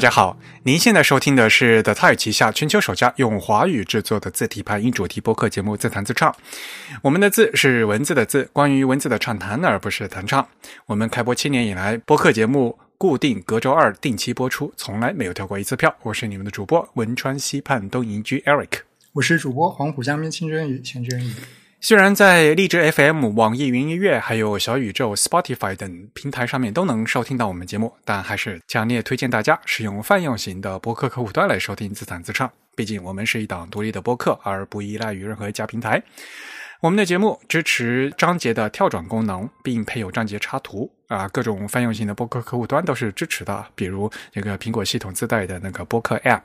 大家好，您现在收听的是 The Type 旗下全球首家用华语制作的字体排音主题播客节目《自弹自唱》。我们的字是文字的字，关于文字的畅谈，而不是弹唱。我们开播七年以来，播客节目固定隔周二定期播出，从来没有跳过一次票。我是你们的主播汶川西畔东营居 Eric，我是主播黄浦江边清真语钱真语。虽然在荔枝 FM、网易云音乐、还有小宇宙、Spotify 等平台上面都能收听到我们节目，但还是强烈推荐大家使用泛用型的播客客户端来收听自弹自唱。毕竟我们是一档独立的播客，而不依赖于任何一家平台。我们的节目支持章节的跳转功能，并配有章节插图啊，各种泛用型的播客客户端都是支持的，比如这个苹果系统自带的那个播客 App，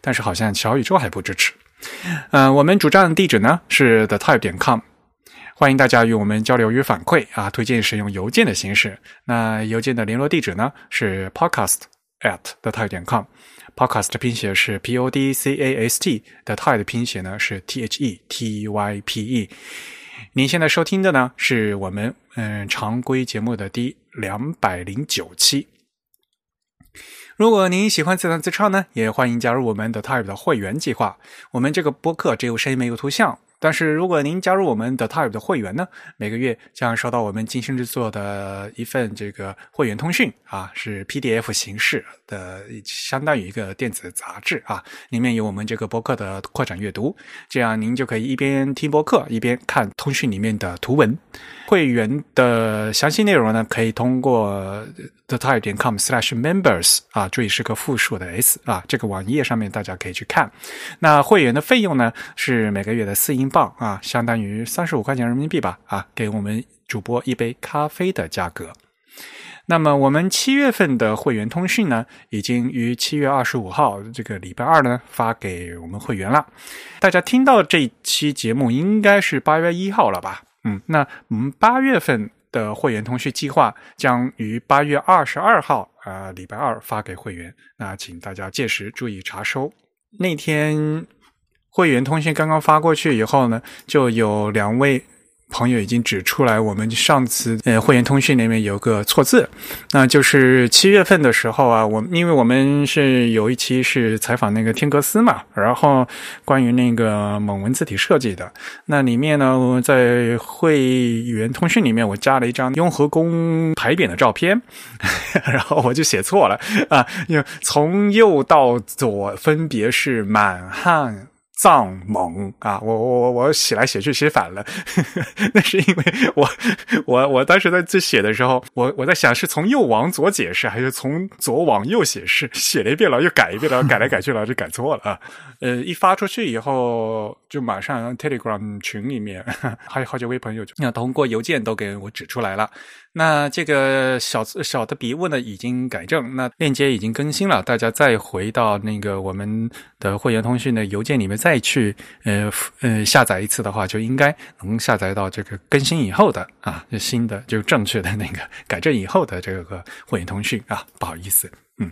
但是好像小宇宙还不支持。嗯，我们主站地址呢是 the type 点 com，欢迎大家与我们交流与反馈啊，推荐使用邮件的形式。那邮件的联络地址呢是 podcast at the type 点 com，podcast 的拼写是 p o d c a s t，the type 的拼写呢是 t h e t y p e。您现在收听的呢是我们嗯常规节目的第两百零九期。如果您喜欢自弹自唱呢，也欢迎加入我们的 Type 的会员计划。我们这个播客只有声音没有图像。但是如果您加入我们的 Type 的会员呢，每个月将收到我们精心制作的一份这个会员通讯啊，是 PDF 形式的，相当于一个电子杂志啊，里面有我们这个播客的扩展阅读，这样您就可以一边听播客一边看通讯里面的图文。会员的详细内容呢，可以通过 the type 点 com slash members 啊，注意是个复数的 s 啊，这个网页上面大家可以去看。那会员的费用呢，是每个月的四英镑啊，相当于三十五块钱人民币吧啊，给我们主播一杯咖啡的价格。那么我们七月份的会员通讯呢，已经于七月二十五号这个礼拜二呢发给我们会员了。大家听到这期节目应该是八月一号了吧？嗯，那我们八月份的会员通讯计划将于八月二十二号啊，礼拜二发给会员。那请大家届时注意查收。那天会员通讯刚刚发过去以后呢，就有两位。朋友已经指出来，我们上次呃会员通讯里面有个错字，那就是七月份的时候啊，我因为我们是有一期是采访那个天格斯嘛，然后关于那个蒙文字体设计的，那里面呢我在会员通讯里面我加了一张雍和宫牌匾的照片，然后我就写错了啊，因为从右到左分别是满汉。藏蒙啊，我我我我写来写去写反了，那是因为我我我当时在这写的时候，我我在想是从右往左解释，还是从左往右写释，写了一遍了又改一遍了，改来改去了就改错了。呃，一发出去以后，就马上 Telegram 群里面 还有好几位朋友就那通过邮件都给我指出来了。那这个小小的笔误呢，已经改正，那链接已经更新了，大家再回到那个我们的会员通讯的邮件里面再去呃呃下载一次的话，就应该能下载到这个更新以后的啊新的就正确的那个改正以后的这个会员通讯啊，不好意思，嗯，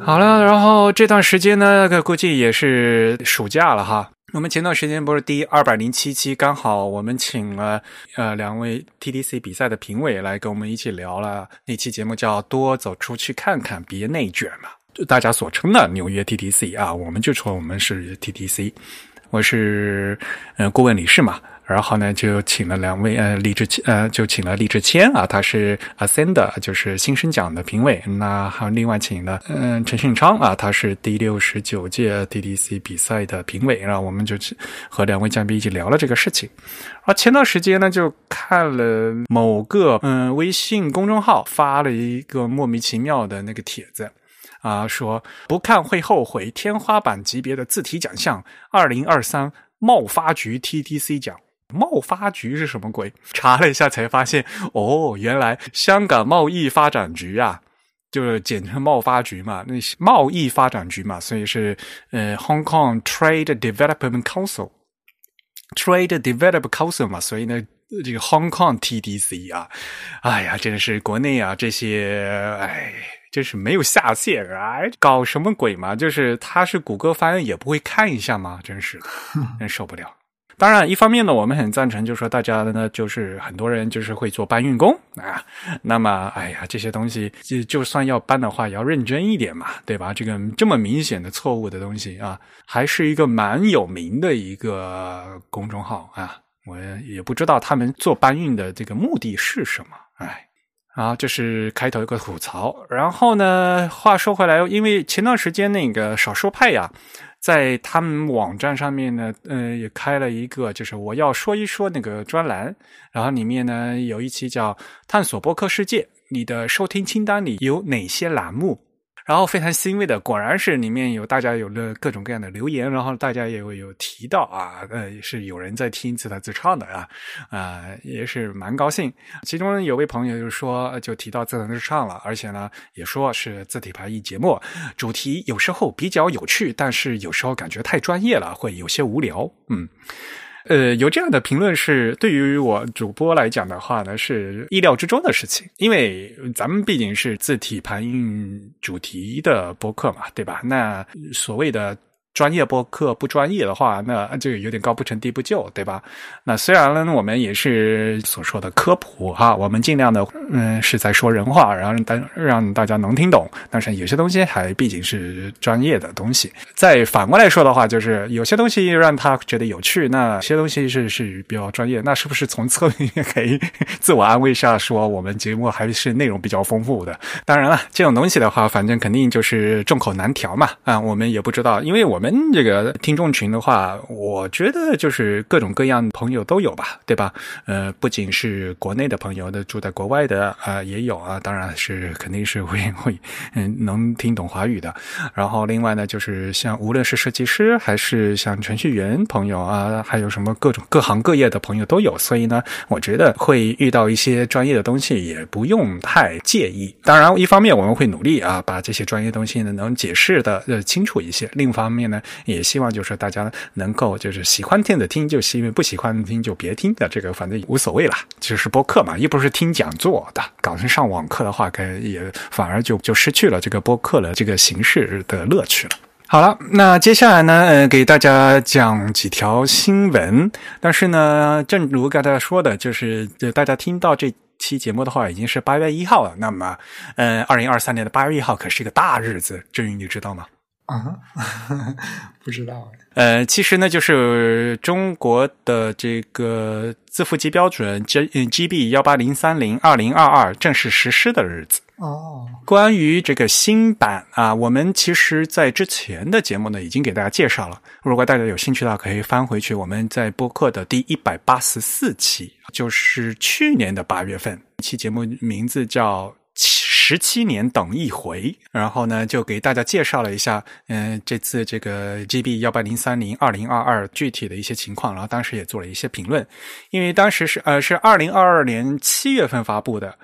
好了，然后这段时间呢，估计也是暑假了哈。我们前段时间不是第二百零七期，刚好我们请了呃两位 TDC 比赛的评委来跟我们一起聊了那期节目，叫“多走出去看看，别内卷”嘛，就大家所称的纽约 TDC 啊，我们就说我们是 TDC，我是呃顾问理事嘛。然后呢，就请了两位，呃，李志，呃，就请了李志谦啊，他是 Ascend，就是新生奖的评委。那还有另外请了，嗯，陈训昌啊，他是第六十九届 DDC 比赛的评委。然后我们就和两位嘉宾一起聊了这个事情。而前段时间呢，就看了某个嗯微信公众号发了一个莫名其妙的那个帖子，啊，说不看会后悔，天花板级别的字体奖项，二零二三贸发局 TTC 奖。贸发局是什么鬼？查了一下才发现，哦，原来香港贸易发展局啊，就是简称贸发局嘛，那些贸易发展局嘛，所以是呃，Hong Kong Trade Development Council，Trade Development Council 嘛，所以呢，这个 Hong Kong TDC 啊，哎呀，真的是国内啊这些，哎，真是没有下限啊，搞什么鬼嘛？就是他是谷歌翻译也不会看一下吗？真是，真受不了。当然，一方面呢，我们很赞成，就是说大家呢，就是很多人就是会做搬运工啊。那么，哎呀，这些东西就就算要搬的话，也要认真一点嘛，对吧？这个这么明显的错误的东西啊，还是一个蛮有名的一个公众号啊。我也不知道他们做搬运的这个目的是什么，哎。啊，这是开头一个吐槽。然后呢，话说回来，因为前段时间那个少数派呀，在他们网站上面呢，嗯，也开了一个，就是我要说一说那个专栏。然后里面呢，有一期叫《探索播客世界》，你的收听清单里有哪些栏目？然后非常欣慰的，果然是里面有大家有了各种各样的留言，然后大家也有提到啊，呃，是有人在听自弹自唱的啊，啊，也是蛮高兴。其中有位朋友就说，就提到自弹自唱了，而且呢，也说是字体排异节目，主题有时候比较有趣，但是有时候感觉太专业了，会有些无聊。嗯。呃，有这样的评论是对于我主播来讲的话呢，是意料之中的事情，因为咱们毕竟是字体盘印主题的播客嘛，对吧？那所谓的。专业播客不专业的话，那就有点高不成低不就，对吧？那虽然呢，我们也是所说的科普哈，我们尽量的嗯是在说人话，然后大让大家能听懂，但是有些东西还毕竟是专业的东西。再反过来说的话，就是有些东西让他觉得有趣，那些东西是是比较专业，那是不是从侧面可以自我安慰一下说，我们节目还是内容比较丰富的？当然了，这种东西的话，反正肯定就是众口难调嘛啊，我们也不知道，因为我们。这个听众群的话，我觉得就是各种各样的朋友都有吧，对吧？呃，不仅是国内的朋友的，住在国外的啊也有啊，当然是肯定是会会嗯能听懂华语的。然后另外呢，就是像无论是设计师还是像程序员朋友啊，还有什么各种各行各业的朋友都有。所以呢，我觉得会遇到一些专业的东西也不用太介意。当然，一方面我们会努力啊，把这些专业东西呢能解释的呃清楚一些。另一方面呢。也希望就是大家能够就是喜欢听的听，就因为不喜欢听就别听的，这个反正无所谓了。就是播客嘛，又不是听讲座的，搞成上网课的话，可也反而就就失去了这个播客的这个形式的乐趣了。好了，那接下来呢，呃，给大家讲几条新闻。但是呢，正如刚才说的，就是大家听到这期节目的话，已经是八月一号了。那么，呃，二零二三年的八月一号可是一个大日子，至于你知道吗？啊，不知道呃，其实呢，就是中国的这个字符级标准 G GB 幺八零三零二零二二正式实施的日子。哦，关于这个新版啊，我们其实在之前的节目呢已经给大家介绍了。如果大家有兴趣的话，可以翻回去我们在播客的第一百八十四期，就是去年的八月份，一期节目名字叫。十七年等一回，然后呢，就给大家介绍了一下，嗯，这次这个 GB 幺八零三零二零二二具体的一些情况，然后当时也做了一些评论，因为当时是呃是二零二二年七月份发布的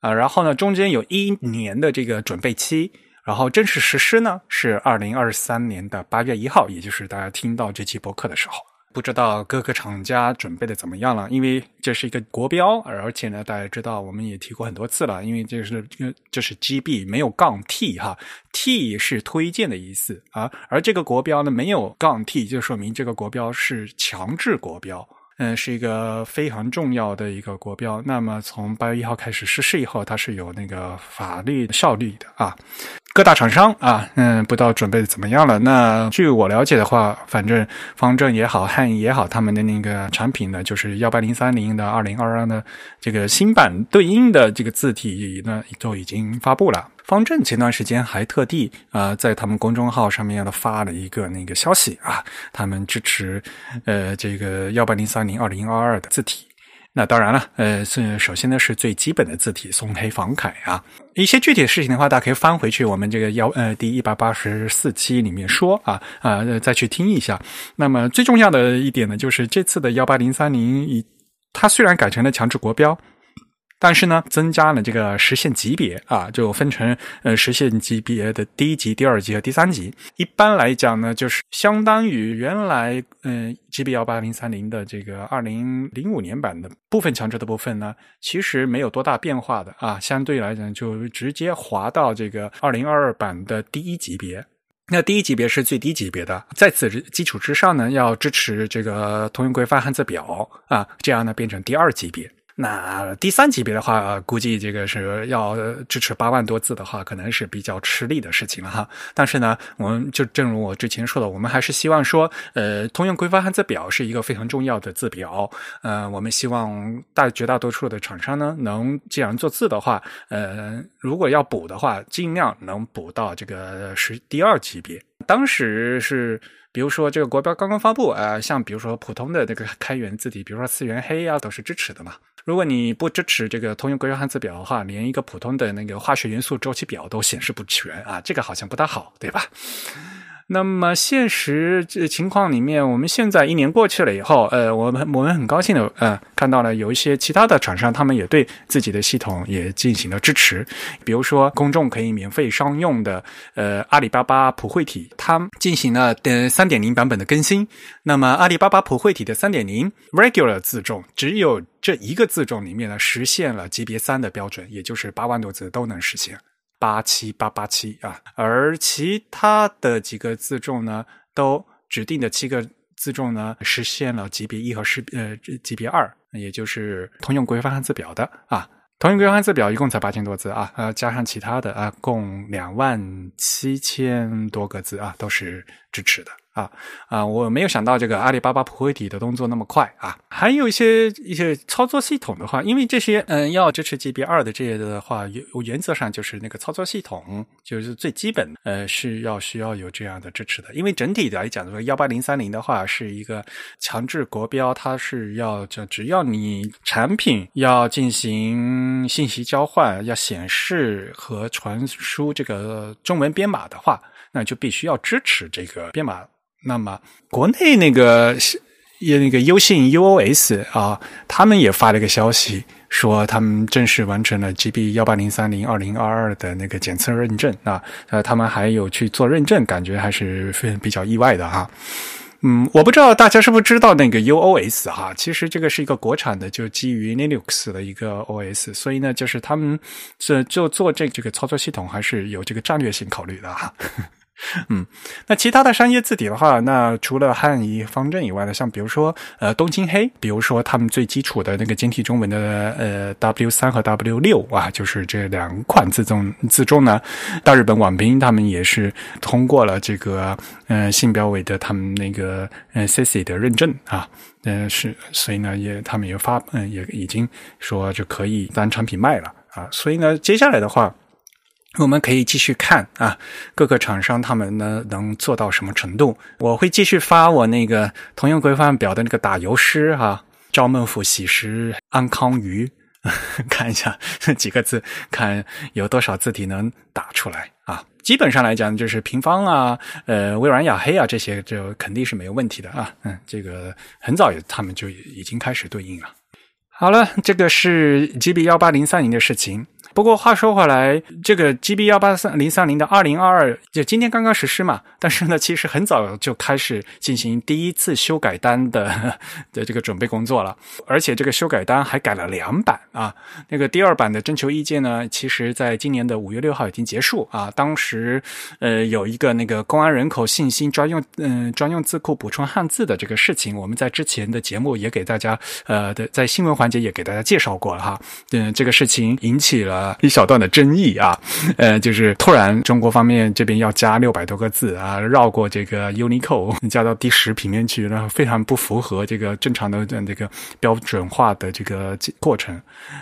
啊，然后呢中间有一年的这个准备期，然后正式实施呢是二零二三年的八月一号，也就是大家听到这期播客的时候。不知道各个厂家准备的怎么样了？因为这是一个国标，而且呢，大家知道我们也提过很多次了，因为这是这是 GB 没有杠 T 哈，T 是推荐的意思啊，而这个国标呢没有杠 T，就说明这个国标是强制国标，嗯，是一个非常重要的一个国标。那么从八月一号开始实施以后，它是有那个法律效力的啊。各大厂商啊，嗯，不知道准备的怎么样了。那据我了解的话，反正方正也好，汉仪也好，他们的那个产品呢，就是幺八零三零的二零二二的这个新版对应的这个字体呢，都已经发布了。方正前段时间还特地啊，在他们公众号上面发了一个那个消息啊，他们支持呃这个幺八零三零二零二二的字体。那当然了，呃，是首先呢是最基本的字体松黑仿楷啊。一些具体的事情的话，大家可以翻回去我们这个幺呃第一百八十四期里面说啊啊，再去听一下。那么最重要的一点呢，就是这次的幺八零三零一，它虽然改成了强制国标。但是呢，增加了这个实现级别啊，就分成呃实现级别的第一级、第二级和第三级。一般来讲呢，就是相当于原来嗯 GB 幺八零三零的这个二零零五年版的部分强制的部分呢，其实没有多大变化的啊。相对来讲，就直接滑到这个二零二二版的第一级别。那第一级别是最低级别的，在此基础之上呢，要支持这个通用规范汉字表啊，这样呢变成第二级别。那第三级别的话，估计这个是要支持八万多字的话，可能是比较吃力的事情了哈。但是呢，我们就正如我之前说的，我们还是希望说，呃，通用规范汉字表是一个非常重要的字表。呃，我们希望大绝大多数的厂商呢，能既然做字的话，呃，如果要补的话，尽量能补到这个是第二级别。当时是。比如说这个国标刚刚发布，呃，像比如说普通的这个开源字体，比如说四元黑呀，都是支持的嘛。如果你不支持这个通用规范汉字表的话，连一个普通的那个化学元素周期表都显示不全啊，这个好像不大好，对吧？那么现实这情况里面，我们现在一年过去了以后，呃，我们我们很高兴的，呃，看到了有一些其他的厂商，他们也对自己的系统也进行了支持。比如说，公众可以免费商用的，呃，阿里巴巴普惠体，它进行了的三点零版本的更新。那么，阿里巴巴普惠体的三点零 Regular 字重，只有这一个字重里面呢，实现了级别三的标准，也就是八万多字都能实现。八七八八七啊，而其他的几个自重呢，都指定的七个自重呢，实现了级别一和是呃级别二，也就是通用规范汉字表的啊。通用规范汉字表一共才八千多字啊，呃，加上其他的啊，共两万七千多个字啊，都是支持的。啊啊！我没有想到这个阿里巴巴普惠体的动作那么快啊！还有一些一些操作系统的话，因为这些嗯要支持 GB 二的这些的话，原原则上就是那个操作系统就是最基本呃是要需要有这样的支持的。因为整体来讲，这个幺八零三零的话是一个强制国标，它是要就只要你产品要进行信息交换、要显示和传输这个中文编码的话，那就必须要支持这个编码。那么，国内那个也那个优信 UOS 啊，他们也发了一个消息，说他们正式完成了 GB 幺八零三零二零二二的那个检测认证啊，呃，他们还有去做认证，感觉还是非常比较意外的哈。嗯，我不知道大家是不是知道那个 UOS 哈，其实这个是一个国产的，就基于 Linux 的一个 OS，所以呢，就是他们这就做这这个操作系统还是有这个战略性考虑的哈。嗯，那其他的商业字体的话，那除了汉仪方正以外呢，像比如说呃东京黑，比如说他们最基础的那个简体中文的呃 W 三和 W 六啊，就是这两款字重字重呢，大日本网拼他们也是通过了这个呃信标委的他们那个呃 CC 的认证啊，嗯是，所以呢也他们也发嗯也已经说就可以当产品卖了啊，所以呢接下来的话。我们可以继续看啊，各个厂商他们呢能做到什么程度？我会继续发我那个通用规范表的那个打油诗哈，赵孟俯喜食安康鱼，看一下几个字，看有多少字体能打出来啊。基本上来讲，就是平方啊，呃，微软雅黑啊这些就肯定是没有问题的啊。嗯，这个很早他们就已经开始对应了。好了，这个是 GB 幺八零三零的事情。不过话说回来，这个 GB 幺八三零三零的二零二二就今天刚刚实施嘛，但是呢，其实很早就开始进行第一次修改单的 的这个准备工作了，而且这个修改单还改了两版啊。那个第二版的征求意见呢，其实在今年的五月六号已经结束啊。当时呃有一个那个公安人口信息专用嗯专用字库补充汉字的这个事情，我们在之前的节目也给大家呃的在新闻环节也给大家介绍过了哈。嗯，这个事情引起了。一小段的争议啊，呃，就是突然中国方面这边要加六百多个字啊，绕过这个 Unicode 加到第十平面去，然后非常不符合这个正常的这个标准化的这个过程。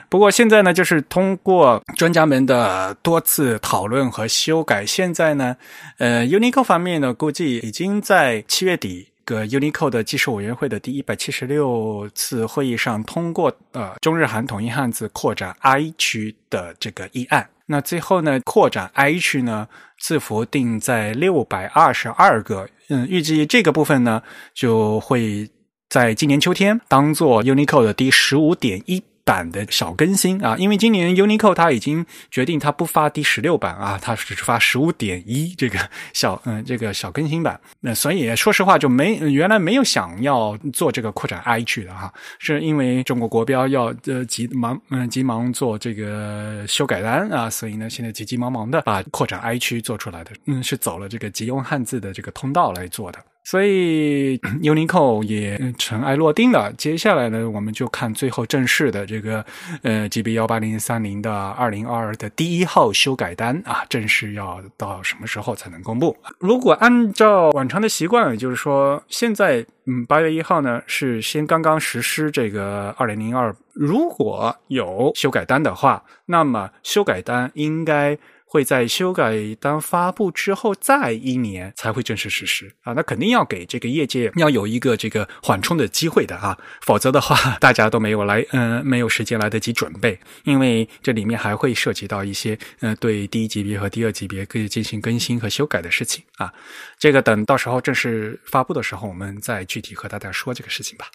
不过现在呢，就是通过专家们的多次讨论和修改，现在呢，呃，Unicode 方面呢，估计已经在七月底。个 Unicode 的技术委员会的第一百七十六次会议上通过呃中日韩统一汉字扩展 I 区的这个议案。那最后呢，扩展 I 区呢，字符定在六百二十二个。嗯，预计这个部分呢，就会在今年秋天当做 Unicode 的第十五点一。版的小更新啊，因为今年 unico 它已经决定它不发第十六版啊，它只是发十五点一这个小嗯这个小更新版。那所以说实话就没原来没有想要做这个扩展 I 去的哈，是因为中国国标要呃急忙嗯急忙做这个修改单啊，所以呢现在急急忙忙的把扩展 I 区做出来的，嗯是走了这个急用汉字的这个通道来做的。所以 Unico 也尘埃落定了。接下来呢，我们就看最后正式的这个呃 GB 幺八零三零的二零二二的第一号修改单啊，正式要到什么时候才能公布？如果按照往常的习惯，就是说现在嗯八月一号呢是先刚刚实施这个二零零二，如果有修改单的话，那么修改单应该。会在修改单发布之后再一年才会正式实施啊，那肯定要给这个业界要有一个这个缓冲的机会的啊，否则的话 大家都没有来，嗯，没有时间来得及准备，因为这里面还会涉及到一些，呃，对第一级别和第二级别可以进行更新和修改的事情啊，这个等到时候正式发布的时候，我们再具体和大家说这个事情吧。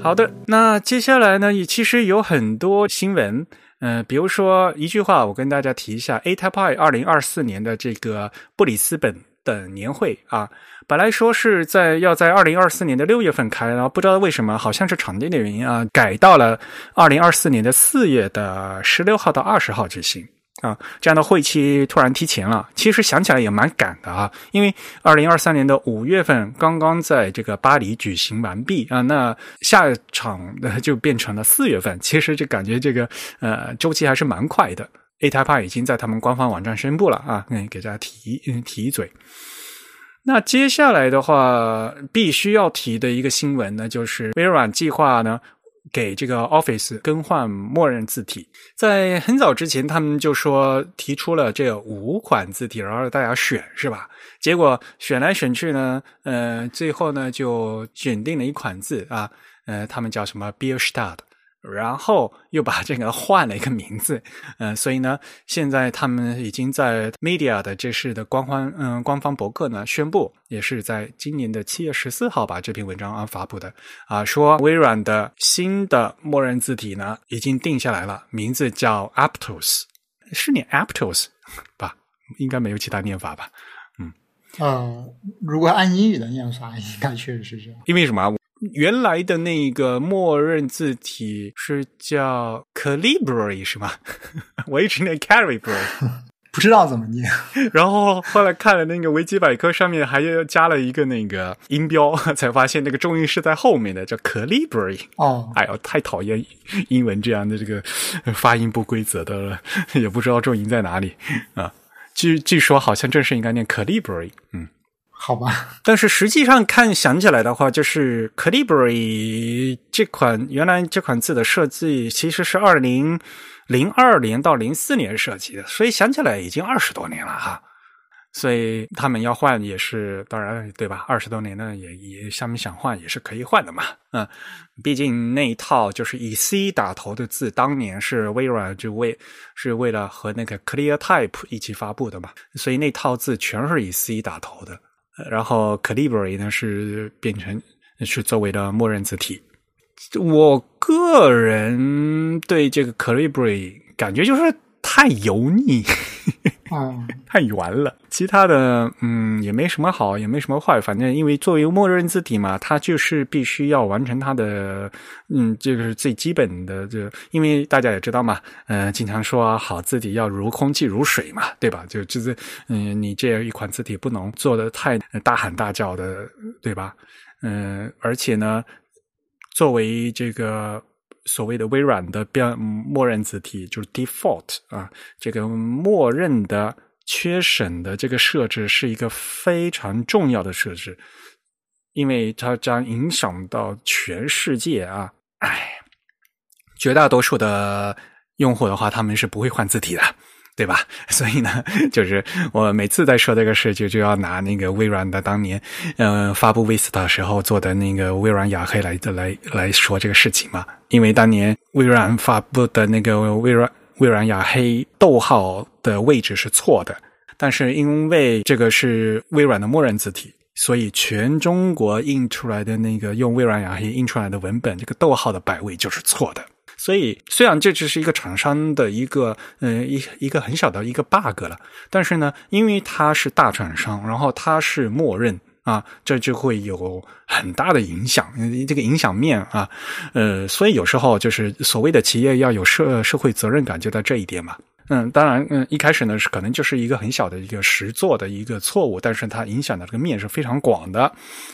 好的，那接下来呢，也其实有很多新闻。嗯，比如说一句话，我跟大家提一下，A Type I 二零二四年的这个布里斯本的年会啊，本来说是在要在二零二四年的六月份开，然后不知道为什么，好像是场地的原因啊，改到了二零二四年的四月的十六号到二十号举行。啊，这样的会期突然提前了，其实想起来也蛮赶的啊。因为二零二三年的五月份刚刚在这个巴黎举行完毕啊，那下场的就变成了四月份。其实就感觉这个呃周期还是蛮快的。A Type 已经在他们官方网站宣布了啊，嗯，给大家提提一嘴。那接下来的话，必须要提的一个新闻呢，就是微软计划呢。给这个 Office 更换默认字体，在很早之前，他们就说提出了这五款字体，然后大家选，是吧？结果选来选去呢，呃，最后呢就选定了一款字啊，呃，他们叫什么？Bill Start。然后又把这个换了一个名字，嗯，所以呢，现在他们已经在 Media 的这是的官方嗯官方博客呢宣布，也是在今年的七月十四号把这篇文章啊发布的啊，说微软的新的默认字体呢已经定下来了，名字叫 Aptos，是念 Aptos 吧？应该没有其他念法吧？嗯，呃，如果按英语的念法，应该确实是这样。因为什么？原来的那个默认字体是叫 Calibri 是吗？我一直念 Calibri，不知道怎么念。然后后来看了那个维基百科，上面还加了一个那个音标，才发现那个重音是在后面的，叫 Calibri。哦，哎呦，太讨厌英文这样的这个发音不规则的了，也不知道重音在哪里啊。据据说好像正式应该念 Calibri，嗯。好吧，但是实际上看想起来的话，就是 Calibri 这款原来这款字的设计其实是二零零二年到零四年设计的，所以想起来已经二十多年了哈。所以他们要换也是当然对吧？二十多年呢，也也他们想换也是可以换的嘛。嗯，毕竟那一套就是以 C 打头的字，当年是微软就为是为了和那个 Clear Type 一起发布的嘛，所以那套字全是以 C 打头的。然后 Calibri 呢是变成是作为的默认字体。我个人对这个 Calibri 感觉就是太油腻。嗯，太圆了。其他的，嗯，也没什么好，也没什么坏。反正因为作为默认字体嘛，它就是必须要完成它的，嗯，这个是最基本的。就因为大家也知道嘛，嗯，经常说好字体要如空气如水嘛，对吧？就就是，嗯，你这样一款字体不能做的太大喊大叫的，对吧？嗯，而且呢，作为这个。所谓的微软的标默认字体就是 default 啊，这个默认的缺省的这个设置是一个非常重要的设置，因为它将影响到全世界啊！哎，绝大多数的用户的话，他们是不会换字体的。对吧？所以呢，就是我每次在说这个事，就就要拿那个微软的当年，嗯，发布 Vista 时候做的那个微软雅黑来来来说这个事情嘛。因为当年微软发布的那个微软微软雅黑逗号的位置是错的，但是因为这个是微软的默认字体，所以全中国印出来的那个用微软雅黑印出来的文本，这个逗号的摆位就是错的。所以虽然这只是一个厂商的一个呃一一个很小的一个 bug 了，但是呢，因为它是大厂商，然后它是默认啊，这就会有很大的影响，这个影响面啊，呃，所以有时候就是所谓的企业要有社社会责任感，就在这一点嘛。嗯，当然，嗯，一开始呢是可能就是一个很小的一个实做的一个错误，但是它影响的这个面是非常广的，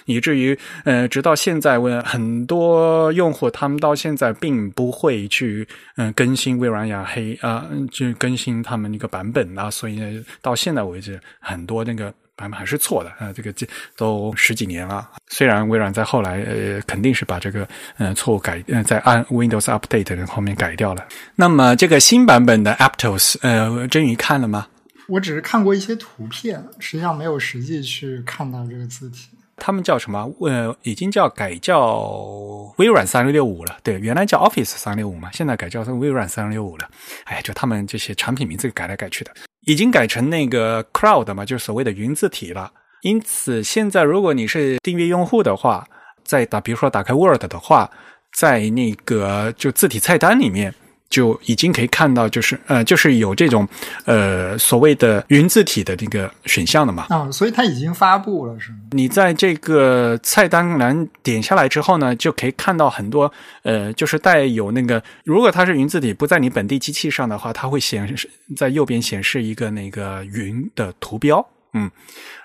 以至于，呃，直到现在，为很多用户他们到现在并不会去，嗯，更新微软雅黑啊，就更新他们那个版本啊，所以，到现在为止，很多那个。版本还是错的啊！这个这都十几年了。虽然微软在后来呃肯定是把这个嗯错误改嗯在按 Windows Update 的后面改掉了。那么这个新版本的 Aptos 呃，真宇看了吗？我只是看过一些图片，实际上没有实际去看到这个字体。他们叫什么？呃，已经叫改叫微软三六六五了。对，原来叫 Office 三六五嘛，现在改叫成微软三六五了。哎，就他们这些产品名字改来改去的。已经改成那个 Cloud 嘛，就是所谓的云字体了。因此，现在如果你是订阅用户的话，在打，比如说打开 Word 的话，在那个就字体菜单里面。就已经可以看到，就是呃，就是有这种呃所谓的云字体的那个选项的嘛。啊，所以它已经发布了，是吗？你在这个菜单栏点下来之后呢，就可以看到很多呃，就是带有那个，如果它是云字体不在你本地机器上的话，它会显示在右边显示一个那个云的图标。嗯，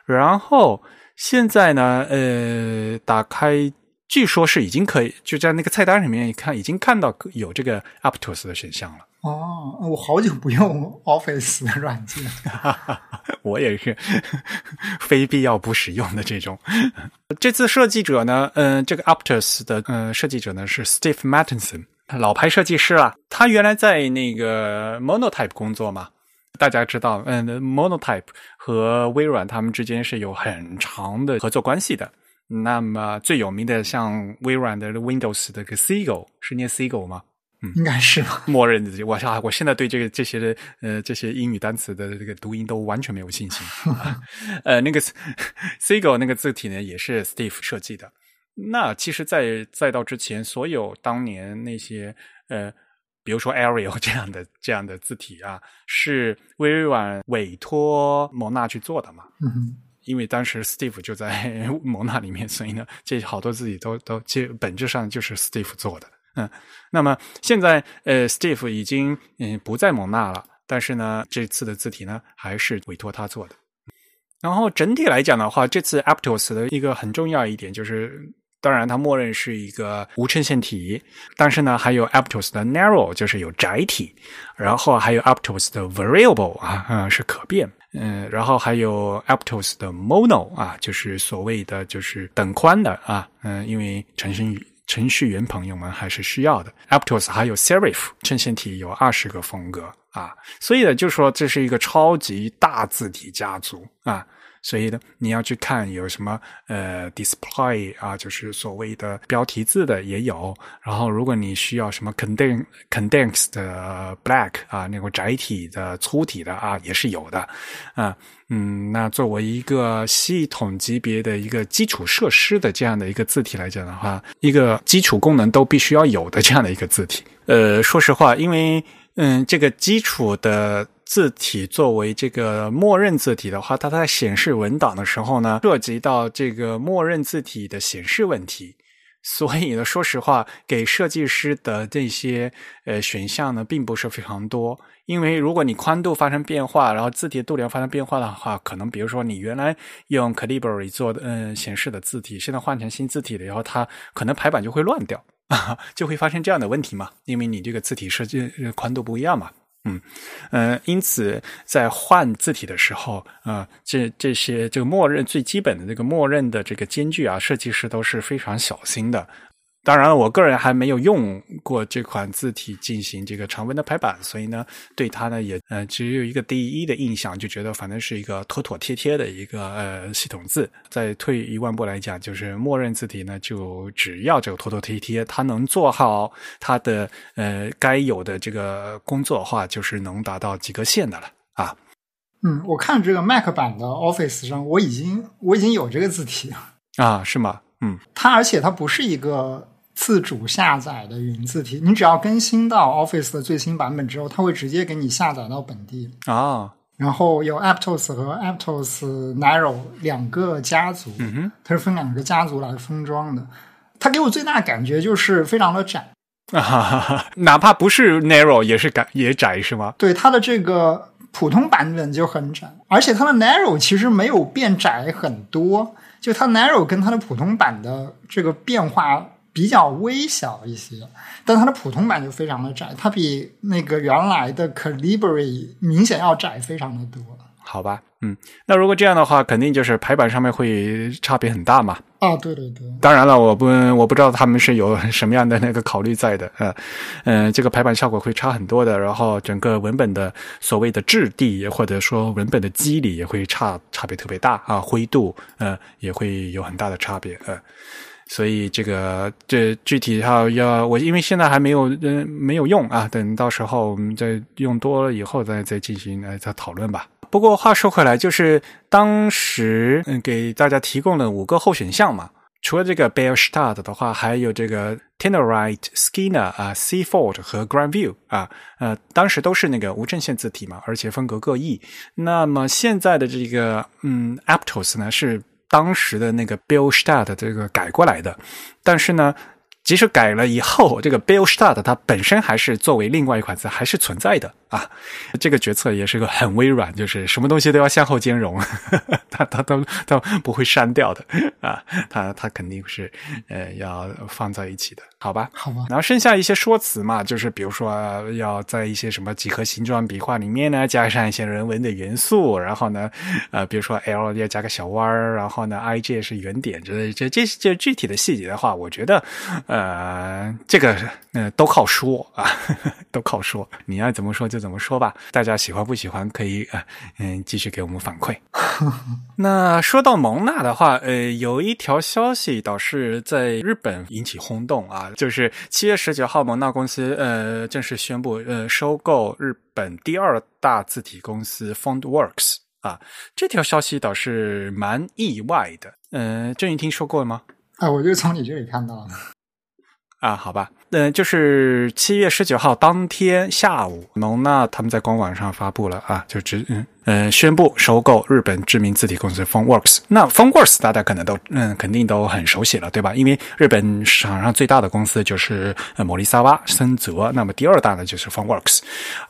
然后现在呢，呃，打开。据说是已经可以就在那个菜单里面一看，已经看到有这个 Aptos 的选项了。哦，我好久不用 Office 的软件，我也是 非必要不使用的这种。这次设计者呢，嗯，这个 Aptos 的嗯设计者呢是 Steve Mattinson，老牌设计师了。他原来在那个 Monotype 工作嘛，大家知道，嗯，Monotype 和微软他们之间是有很长的合作关系的。那么最有名的像微软的 Windows 的个 Seagull 是念 Seagull 吗？嗯，应该是吧。默认的，我啊，我现在对这个这些的呃这些英语单词的这个读音都完全没有信心。呃，那个 Seagull 那个字体呢，也是 Steve 设计的。那其实，在再到之前，所有当年那些呃，比如说 Arial 这样的这样的字体啊，是微软委托蒙纳去做的嘛？嗯。因为当时 Steve 就在 蒙纳里面，所以呢，这好多字体都都其本质上就是 Steve 做的。嗯，那么现在呃，Steve 已经嗯不在蒙纳了，但是呢，这次的字体呢还是委托他做的。然后整体来讲的话，这次 Aptos 的一个很重要一点就是，当然它默认是一个无衬线体，但是呢，还有 Aptos 的 Narrow 就是有窄体，然后还有 Aptos 的 Variable 啊，嗯，是可变。嗯，然后还有 Aptos 的 Mono 啊，就是所谓的就是等宽的啊，嗯，因为程序程序员朋友们还是需要的。Aptos 还有 Serif 衬线体有二十个风格啊，所以呢，就说这是一个超级大字体家族啊。所以呢，你要去看有什么呃，display 啊，就是所谓的标题字的也有。然后，如果你需要什么 condensed condensed black 啊，那个窄体的粗体的啊，也是有的。啊，嗯，那作为一个系统级别的一个基础设施的这样的一个字体来讲的话，一个基础功能都必须要有的这样的一个字体。呃，说实话，因为嗯，这个基础的。字体作为这个默认字体的话，它在显示文档的时候呢，涉及到这个默认字体的显示问题，所以呢，说实话，给设计师的这些呃选项呢，并不是非常多。因为如果你宽度发生变化，然后字体度量发生变化的话，可能比如说你原来用 Calibri 做的嗯显示的字体，现在换成新字体了以后，它可能排版就会乱掉，啊 就会发生这样的问题嘛？因为你这个字体设计宽度不一样嘛。嗯，呃，因此在换字体的时候，啊，这这些这个默认最基本的这个默认的这个间距啊，设计师都是非常小心的。当然，我个人还没有用过这款字体进行这个长文的排版，所以呢，对它呢也呃只有一个第一的印象，就觉得反正是一个妥妥帖帖的一个呃系统字。再退一万步来讲，就是默认字体呢，就只要这个妥妥帖帖，它能做好它的呃该有的这个工作的话，就是能达到及格线的了啊。嗯，我看这个 Mac 版的 Office 上，我已经我已经有这个字体啊，是吗？嗯，它而且它不是一个自主下载的云字体，你只要更新到 Office 的最新版本之后，它会直接给你下载到本地啊。然后有 Aptos 和 Aptos Narrow 两个家族，嗯哼，它是分两个家族来封装的。它给我最大的感觉就是非常的窄啊，哪怕不是 Narrow 也是窄也窄是吗？对，它的这个普通版本就很窄，而且它的 Narrow 其实没有变窄很多。就它 narrow 跟它的普通版的这个变化比较微小一些，但它的普通版就非常的窄，它比那个原来的 Calibri 明显要窄非常的多。好吧，嗯，那如果这样的话，肯定就是排版上面会差别很大嘛。啊，对对对。当然了，我不我不知道他们是有什么样的那个考虑在的，呃，嗯，这个排版效果会差很多的，然后整个文本的所谓的质地或者说文本的肌理也会差差别特别大啊，灰度呃也会有很大的差别，呃，所以这个这具体要要我因为现在还没有嗯没有用啊，等到时候我们再用多了以后再再进行来再讨论吧。不过话说回来，就是当时嗯给大家提供了五个候选项嘛，除了这个 Bear Start 的话，还有这个 Tenorite、Skinner 啊、，Seaford 和 Grandview 啊，呃，当时都是那个无阵线字体嘛，而且风格各异。那么现在的这个嗯 Aptos 呢，是当时的那个 bill start 这个改过来的，但是呢。即使改了以后，这个 Bill Start 它本身还是作为另外一款字还是存在的啊。这个决策也是个很微软，就是什么东西都要向后兼容，它它都它不会删掉的啊。它它肯定是呃要放在一起的，好吧？好吧。然后剩下一些说辞嘛，就是比如说要在一些什么几何形状笔画里面呢加上一些人文的元素，然后呢呃比如说 L 要加个小弯儿，然后呢 I J 是圆点之类，这这这具体的细节的话，我觉得。呃，呃这个呃都靠说啊，都靠说，你爱怎么说就怎么说吧。大家喜欢不喜欢，可以呃嗯继续给我们反馈。那说到蒙娜的话，呃，有一条消息倒是在日本引起轰动啊，就是七月十九号，蒙娜公司呃正式宣布呃收购日本第二大字体公司 FontWorks 啊，这条消息倒是蛮意外的。呃，郑云听说过了吗？啊，我就从你这里看到的。啊，好吧，嗯，就是七月十九号当天下午，蒙娜他们在官网上发布了啊，就直嗯嗯宣布收购日本知名字体公司 PhoneWorks。那 PhoneWorks 大家可能都嗯肯定都很熟悉了，对吧？因为日本市场上最大的公司就是呃摩利萨瓦森泽，那么第二大呢就是 PhoneWorks。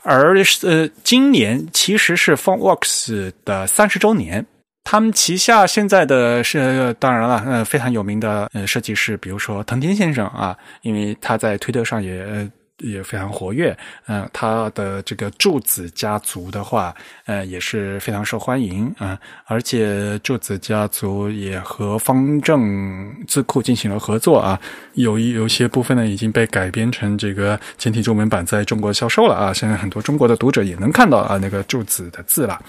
而呃今年其实是 PhoneWorks 的三十周年。他们旗下现在的是，当然了，呃，非常有名的呃设计师，比如说藤田先生啊，因为他在推特上也也非常活跃，嗯，他的这个柱子家族的话，呃，也是非常受欢迎啊，而且柱子家族也和方正字库进行了合作啊，有一有些部分呢已经被改编成这个简体中文版在中国销售了啊，现在很多中国的读者也能看到啊那个柱子的字了。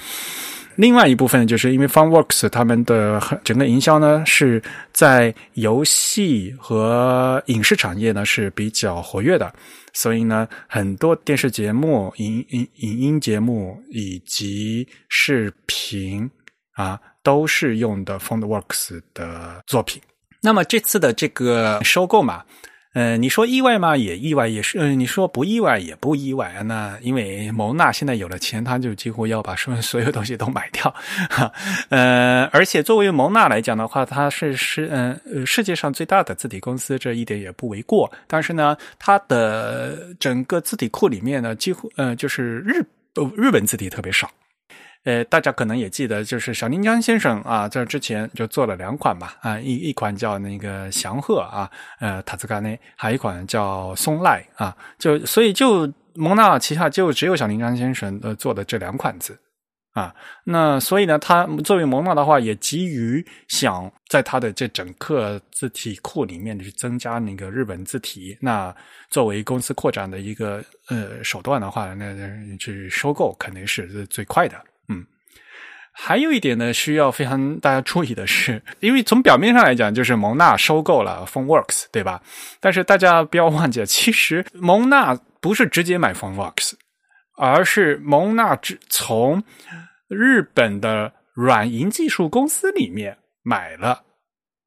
另外一部分就是因为 FunWorks 他们的整个营销呢是在游戏和影视产业呢是比较活跃的，所以呢很多电视节目、影影影音节目以及视频啊都是用的 fund works 的作品。那么这次的这个收购嘛。嗯，你说意外吗？也意外，也是。呃，你说不意外也不意外。那因为蒙娜现在有了钱，他就几乎要把所 所有东西都买掉。哈，呃，而且作为蒙娜来讲的话，它是是嗯世界上最大的字体公司，这一点也不为过。但是呢，它的整个字体库里面呢，几乎呃就是日日本字体特别少。呃，大家可能也记得，就是小林江先生啊，在之前就做了两款吧，啊，一一款叫那个祥鹤啊，呃，塔兹卡内，还有一款叫松濑啊，就所以就蒙纳旗下就只有小林江先生呃做的这两款字啊，那所以呢，他作为蒙纳的话，也急于想在他的这整个字体库里面去增加那个日本字体，那作为公司扩展的一个呃手段的话，那去收购肯定是最快的。嗯。还有一点呢，需要非常大家注意的是，因为从表面上来讲，就是蒙纳收购了 PhoneWorks，对吧？但是大家不要忘记，其实蒙纳不是直接买 PhoneWorks，而是蒙纳只从日本的软银技术公司里面买了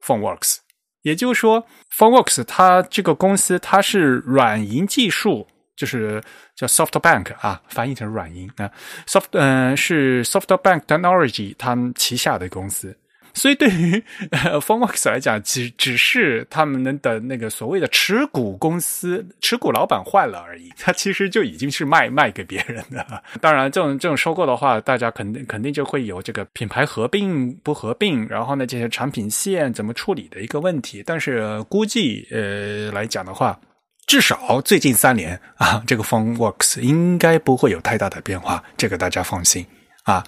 PhoneWorks，也就是说，PhoneWorks 它这个公司它是软银技术，就是叫 SoftBank 啊，翻译成软银啊，Soft 嗯、是 SoftBank Technology 他们旗下的公司。所以，对于呃 PhoneWorks 来讲，只只是他们的那个所谓的持股公司、持股老板换了而已，它其实就已经是卖卖给别人的。当然，这种这种收购的话，大家肯定肯定就会有这个品牌合并不合并，然后呢，这些产品线怎么处理的一个问题。但是估计呃来讲的话，至少最近三年啊，这个 PhoneWorks 应该不会有太大的变化，这个大家放心。啊，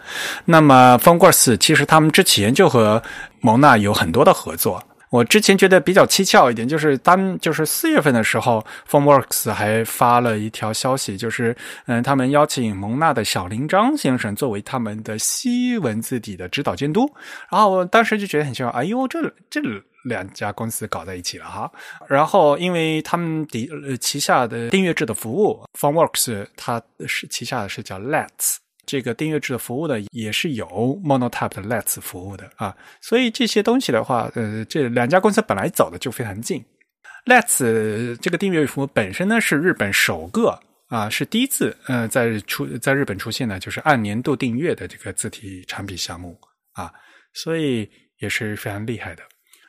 那么 PhoneWorks 其实他们之前就和蒙娜有很多的合作。我之前觉得比较蹊跷一点，就是当就是四月份的时候，Formworks 还发了一条消息，就是嗯，他们邀请蒙纳的小林章先生作为他们的西文字体的指导监督。然后我当时就觉得很奇怪，哎呦，这这两家公司搞在一起了哈。然后因为他们底呃旗下的订阅制的服务，Formworks 它是旗下的是叫 Let's。这个订阅制的服务的也是有 Monotype 的 Let's 服务的啊，所以这些东西的话，呃，这两家公司本来走的就非常近。Let's 这个订阅服务本身呢是日本首个啊，是第一次呃在出在日本出现的，就是按年度订阅的这个字体产品项目啊，所以也是非常厉害的。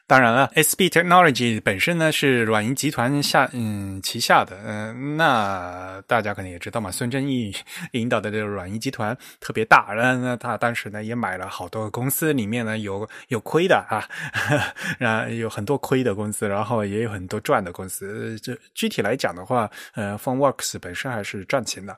当然了，SB Technology 本身呢是软银集团下嗯旗下的，嗯，那大家可能也知道嘛，孙正义 领导的这个软银集团特别大，然后呢，他当时呢也买了好多公司，里面呢有有亏的啊，然后有很多亏的公司，然后也有很多赚的公司。这具体来讲的话，呃，PhoneWorks 本身还是赚钱的，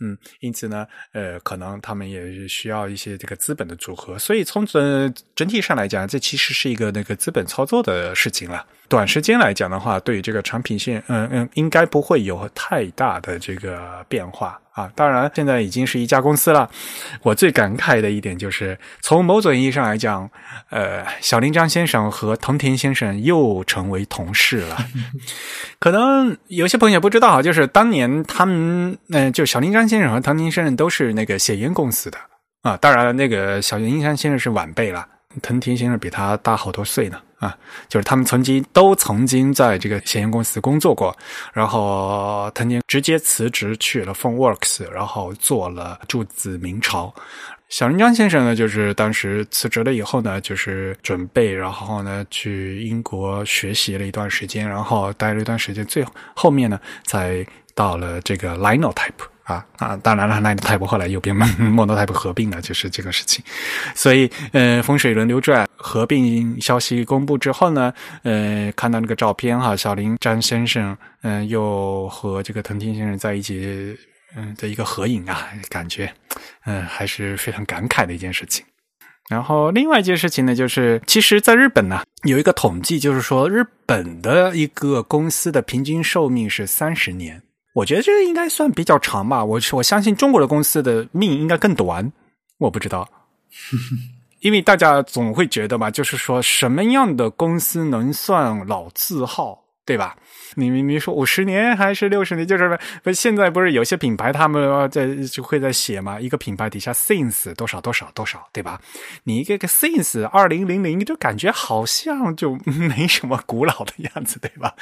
嗯，因此呢，呃，可能他们也需要一些这个资本的组合，所以从整整体上来讲，这其实是一个那个资本。操作的事情了。短时间来讲的话，对于这个产品线，嗯嗯，应该不会有太大的这个变化啊。当然，现在已经是一家公司了。我最感慨的一点就是，从某种意义上来讲，呃，小林章先生和藤田先生又成为同事了。可能有些朋友不知道，就是当年他们，嗯，就小林章先生和藤田先生都是那个写烟公司的啊。当然，那个小林章先生是晚辈了。藤田先生比他大好多岁呢，啊，就是他们曾经都曾经在这个显影公司工作过，然后藤田直接辞职去了 PhoneWorks，然后做了柱子明朝。小林章先生呢，就是当时辞职了以后呢，就是准备，然后呢去英国学习了一段时间，然后待了一段时间，最后面呢才到了这个 Linotype。啊啊！当然了，那泰博后来又跟 莫诺泰博合并了，就是这个事情。所以，呃，风水轮流转，合并消息公布之后呢，呃，看到那个照片哈，小林张先生，嗯，又和这个藤田先生在一起，嗯的一个合影啊，感觉，嗯，还是非常感慨的一件事情。然后，另外一件事情呢，就是其实在日本呢，有一个统计，就是说日本的一个公司的平均寿命是三十年。我觉得这个应该算比较长吧，我我相信中国的公司的命应该更短，我不知道，因为大家总会觉得吧，就是说什么样的公司能算老字号，对吧？你明明说五十年还是六十年，就是不现在不是有些品牌他们在就会在写嘛，一个品牌底下 since 多少多少多少，对吧？你一个个 since 二零零零，就感觉好像就没什么古老的样子，对吧？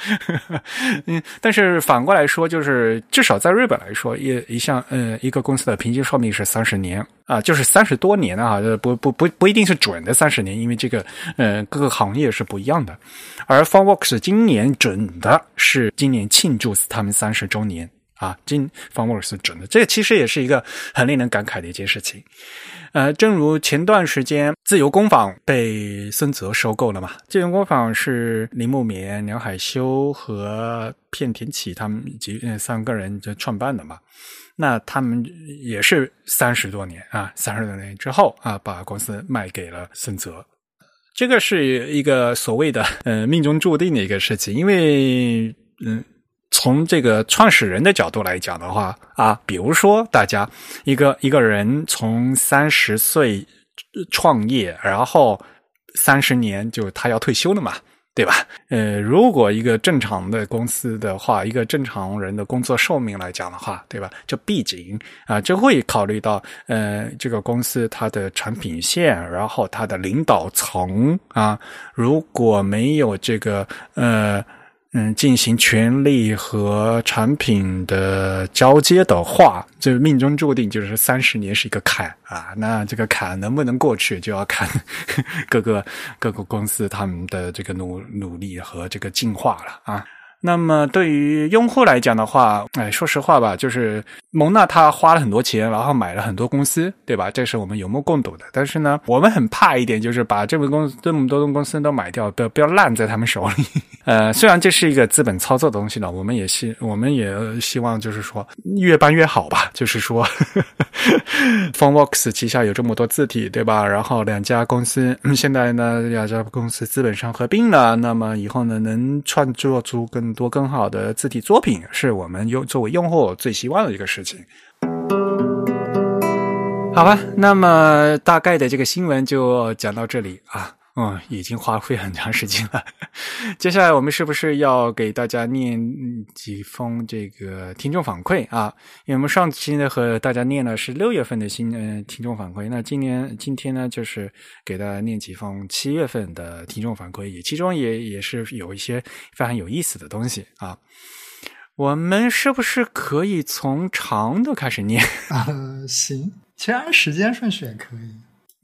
嗯，但是反过来说，就是至少在日本来说，一一项呃一个公司的平均寿命是三十年啊，就是三十多年啊，不不不不一定是准的三十年，因为这个呃各个行业是不一样的。而 FunWorks 今年准的。是今年庆祝他们三十周年啊！今 FunWorks 准的，这其实也是一个很令人感慨的一件事情。呃，正如前段时间自由工坊被孙泽收购了嘛，自由工坊是铃木棉、梁海修和片田启他们几三个人就创办的嘛。那他们也是三十多年啊，三十多年之后啊，把公司卖给了孙泽。这个是一个所谓的呃命中注定的一个事情，因为嗯，从这个创始人的角度来讲的话啊，比如说大家一个一个人从三十岁创业，然后三十年就他要退休了嘛，对吧？呃，如果一个正常的公司的话，一个正常人的工作寿命来讲的话，对吧？就毕竟啊，就会考虑到呃，这个公司它的产品线，然后它的领导层啊，如果没有这个呃。嗯，进行权力和产品的交接的话，就命中注定就是三十年是一个坎啊。那这个坎能不能过去，就要看 各个各个公司他们的这个努努力和这个进化了啊。那么对于用户来讲的话，哎，说实话吧，就是蒙娜他花了很多钱，然后买了很多公司，对吧？这是我们有目共睹的。但是呢，我们很怕一点，就是把这么公这么多的公司都买掉，不要不要烂在他们手里。呃，虽然这是一个资本操作的东西呢，我们也希我们也希望就是说越办越好吧。就是说 f o n w o x 旗下有这么多字体，对吧？然后两家公司现在呢，两家公司资本上合并了，那么以后呢，能创作出更多更好的字体作品，是我们用作为用户最希望的一个事情。好吧，那么大概的这个新闻就讲到这里啊。嗯，已经花费很长时间了。接下来我们是不是要给大家念几封这个听众反馈啊？因为我们上期呢和大家念了是六月份的新呃听众反馈，那今年今天呢就是给大家念几封七月份的听众反馈，也其中也也是有一些非常有意思的东西啊。我们是不是可以从长的开始念？啊，行，其实按时间顺序也可以。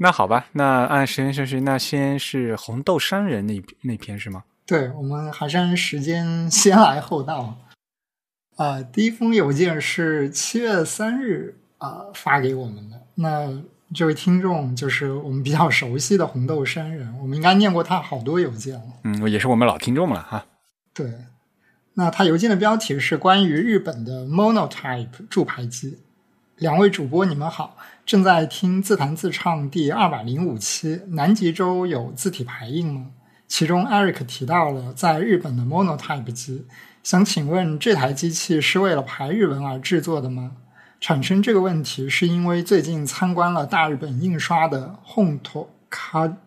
那好吧，那按时间顺序，那先是红豆商人那那篇是吗？对，我们还是按时间先来后到。啊，第一封邮件是七月三日啊发给我们的。那这位听众就是我们比较熟悉的红豆商人，我们应该念过他好多邮件了。嗯，也是我们老听众了哈。对，那他邮件的标题是关于日本的 Monotype 铸牌机。两位主播，你们好。正在听自弹自唱第二百零五期。南极洲有字体排印吗？其中 Eric 提到了在日本的 Monotype 机，想请问这台机器是为了排日文而制作的吗？产生这个问题是因为最近参观了大日本印刷的 Honto 卡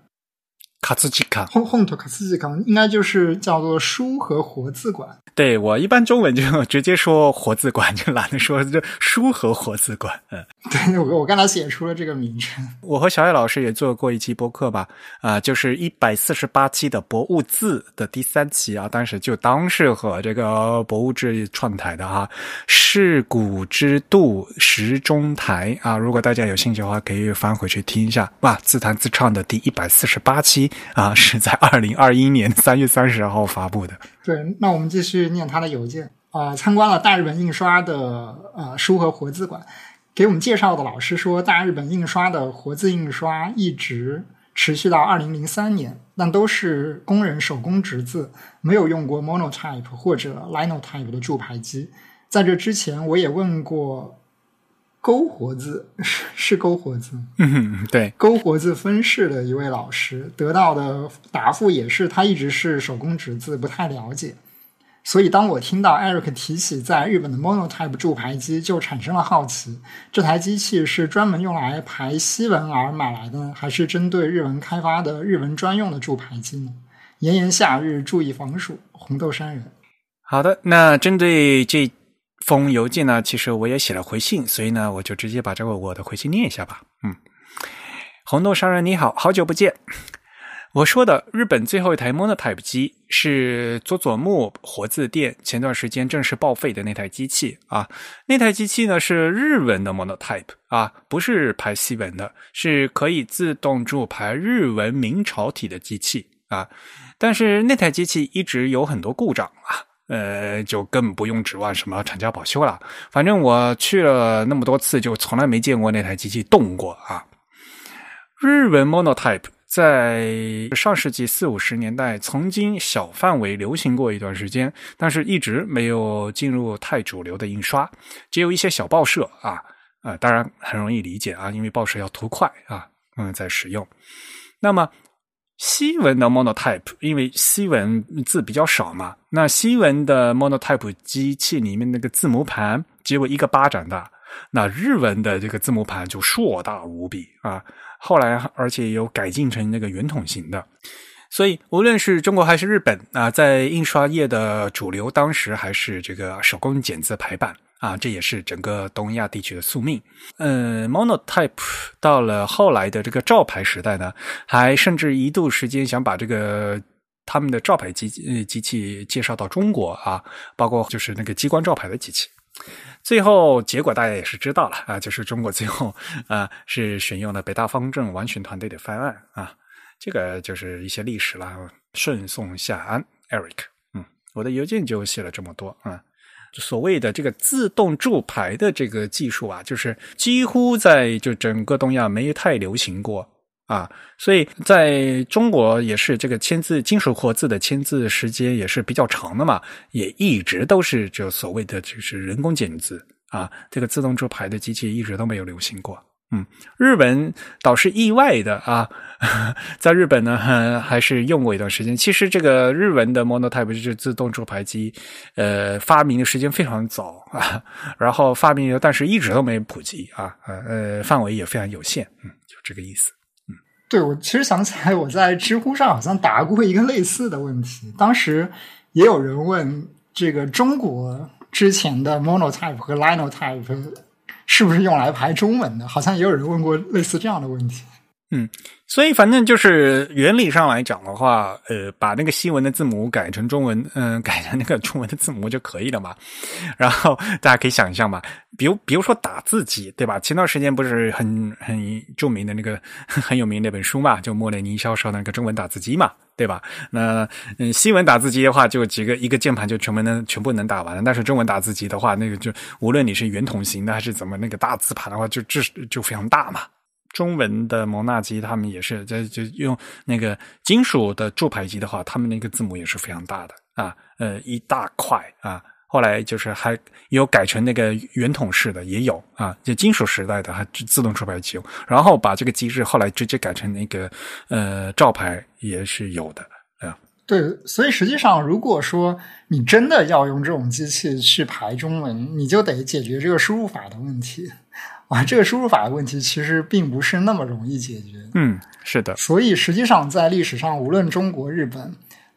卡兹基卡，Honto 卡兹基卡应该就是叫做书和活字馆。对我一般中文就 直接说活字馆，就懒得说这书和活字馆。嗯，对我我刚才写出了这个名称。我和小野老师也做过一期播客吧，啊，就是一百四十八期的博物志的第三期啊，当时就当是和这个博物志串台的哈，世古之度时中台啊，如果大家有兴趣的话，可以翻回去听一下。哇，自弹自唱的第一百四十八期啊，是在二零二一年三月三十号发布的。对，那我们继续念他的邮件啊。参观了大日本印刷的呃书和活字馆，给我们介绍的老师说，大日本印刷的活字印刷一直持续到二零零三年，但都是工人手工直字，没有用过 Monotype 或者 Linotype 的铸牌机。在这之前，我也问过勾活字 是是勾活字，嗯，对，勾活字分式的一位老师得到的答复也是，他一直是手工直字，不太了解。所以，当我听到 Eric 提起在日本的 Monotype 铸牌机，就产生了好奇：这台机器是专门用来排西文而买来的，还是针对日文开发的日文专用的铸牌机呢？炎炎夏日，注意防暑。红豆杉人，好的，那针对这。封邮件呢，其实我也写了回信，所以呢，我就直接把这个我的回信念一下吧。嗯，红豆商人你好，好久不见。我说的日本最后一台 Monotype 机是佐佐木活字店前段时间正式报废的那台机器啊。那台机器呢是日文的 Monotype 啊，不是排西文的，是可以自动铸排日文明朝体的机器啊。但是那台机器一直有很多故障啊。呃，就更不用指望什么厂家保修了。反正我去了那么多次，就从来没见过那台机器动过啊。日文 Monotype 在上世纪四五十年代曾经小范围流行过一段时间，但是一直没有进入太主流的印刷，只有一些小报社啊，呃，当然很容易理解啊，因为报社要图快啊，嗯，在使用。那么。西文的 Monotype，因为西文字比较少嘛，那西文的 Monotype 机器里面那个字母盘只有一个巴掌大，那日文的这个字母盘就硕大无比啊。后来而且有改进成那个圆筒形的，所以无论是中国还是日本啊，在印刷业的主流，当时还是这个手工剪字排版。啊，这也是整个东亚地区的宿命。嗯，monotype 到了后来的这个照排时代呢，还甚至一度时间想把这个他们的照排机呃机器介绍到中国啊，包括就是那个激光照排的机器。最后结果大家也是知道了啊，就是中国最后啊是选用了北大方正完全团队的方案啊，这个就是一些历史了。顺送夏安，Eric，嗯，我的邮件就写了这么多啊。所谓的这个自动铸牌的这个技术啊，就是几乎在就整个东亚没太流行过。啊，所以在中国也是这个签字金属活字的签字时间也是比较长的嘛，也一直都是就所谓的就是人工剪字啊，这个自动铸牌的机器一直都没有流行过。嗯，日本倒是意外的啊，在日本呢 还是用过一段时间。其实这个日文的 monotype 就是自动铸牌机，呃，发明的时间非常早啊，然后发明但是一直都没普及啊，呃，范围也非常有限。嗯，就这个意思。嗯对，我其实想起来，我在知乎上好像答过一个类似的问题。当时也有人问这个中国之前的 monotype 和 linotype 是不是用来排中文的？好像也有人问过类似这样的问题。嗯，所以反正就是原理上来讲的话，呃，把那个西文的字母改成中文，嗯，改成那个中文的字母就可以了嘛。然后大家可以想象嘛，比如比如说打字机，对吧？前段时间不是很很著名的那个 很有名那本书嘛，就莫雷尼销售那个中文打字机嘛，对吧？那嗯，西文打字机的话，就几个一个键盘就全部能全部能打完了，但是中文打字机的话，那个就无论你是圆筒型的还是怎么那个大字盘的话，就就就非常大嘛。中文的蒙纳机，他们也是在就用那个金属的铸牌机的话，他们那个字母也是非常大的啊，呃，一大块啊。后来就是还有改成那个圆筒式的也有啊，就金属时代的还自动出牌机，然后把这个机制后来直接改成那个呃照牌也是有的啊。对，所以实际上如果说你真的要用这种机器去排中文，你就得解决这个输入法的问题。啊，这个输入法的问题其实并不是那么容易解决。嗯，是的。所以实际上在历史上，无论中国、日本，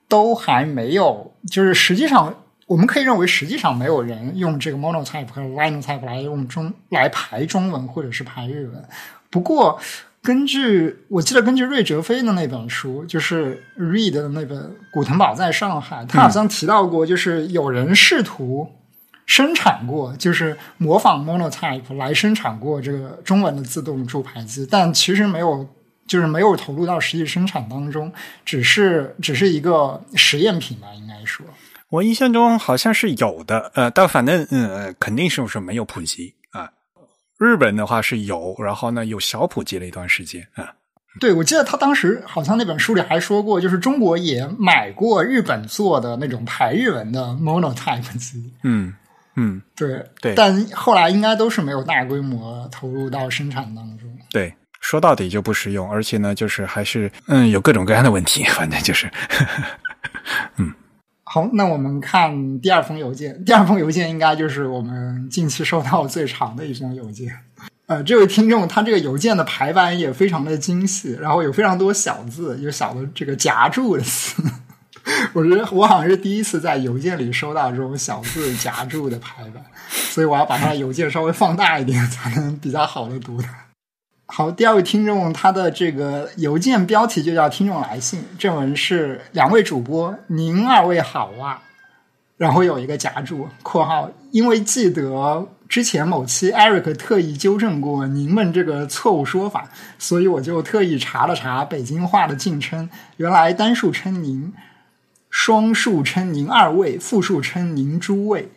都还没有，就是实际上我们可以认为，实际上没有人用这个 monotype 和 linotype 来用中来排中文或者是排日文。不过，根据我记得，根据瑞哲飞的那本书，就是 Read 的那本《古腾堡在上海》，他好像提到过，就是有人试图。生产过，就是模仿 monotype 来生产过这个中文的自动注排机，但其实没有，就是没有投入到实际生产当中，只是只是一个实验品吧，应该说。我印象中好像是有的，呃，但反正嗯，肯定是不是没有普及啊？日本的话是有，然后呢有小普及了一段时间啊。对，我记得他当时好像那本书里还说过，就是中国也买过日本做的那种排日文的 monotype 机，嗯。嗯，对对，但后来应该都是没有大规模投入到生产当中。对，说到底就不实用，而且呢，就是还是嗯有各种各样的问题，反正就是，嗯。好，那我们看第二封邮件。第二封邮件应该就是我们近期收到最长的一封邮件。呃，这位听众他这个邮件的排版也非常的精细，然后有非常多小字，有小的这个夹住的字。我觉得我好像是第一次在邮件里收到这种小字夹住的排版，所以我要把他的邮件稍微放大一点，才能比较好的读它。好，第二位听众，他的这个邮件标题就叫“听众来信”，正文是两位主播，您二位好啊。然后有一个夹住括号，因为记得之前某期 Eric 特意纠正过您们这个错误说法，所以我就特意查了查北京话的敬称，原来单数称您。双数称您二位，复数称您诸位。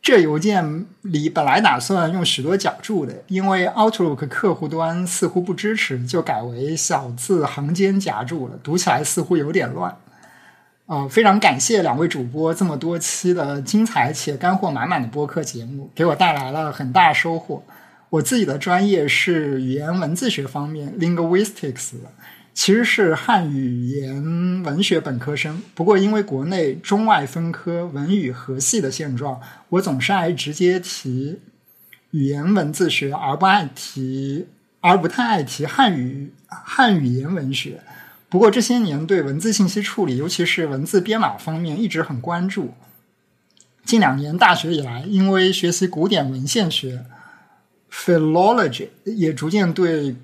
这邮件里本来打算用许多脚注的，因为 Outlook 客户端似乎不支持，就改为小字行间夹住了，读起来似乎有点乱。啊，非常感谢两位主播这么多期的精彩且干货满满的播客节目，给我带来了很大收获。我自己的专业是语言文字学方面 （linguistics）。其实是汉语言文学本科生，不过因为国内中外分科、文语合系的现状，我总是爱直接提语言文字学，而不爱提，而不太爱提汉语汉语言文学。不过这些年对文字信息处理，尤其是文字编码方面，一直很关注。近两年大学以来，因为学习古典文献学 （philology），也逐渐对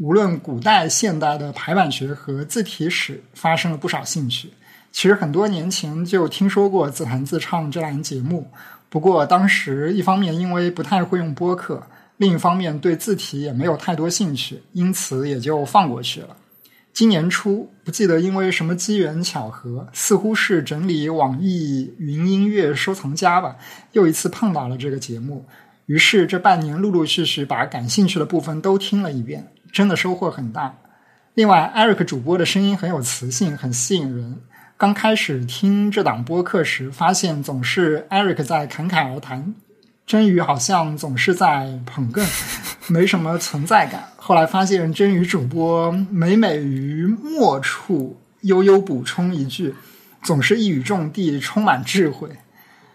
无论古代、现代的排版学和字体史发生了不少兴趣。其实很多年前就听说过“自弹自唱”这档节目，不过当时一方面因为不太会用播客，另一方面对字体也没有太多兴趣，因此也就放过去了。今年初，不记得因为什么机缘巧合，似乎是整理网易云音乐收藏夹吧，又一次碰到了这个节目。于是这半年陆陆续续把感兴趣的部分都听了一遍，真的收获很大。另外，Eric 主播的声音很有磁性，很吸引人。刚开始听这档播客时，发现总是 Eric 在侃侃而谈。真宇好像总是在捧哏，没什么存在感。后来发现真宇主播每每于末处悠悠补充一句，总是一语中的，充满智慧。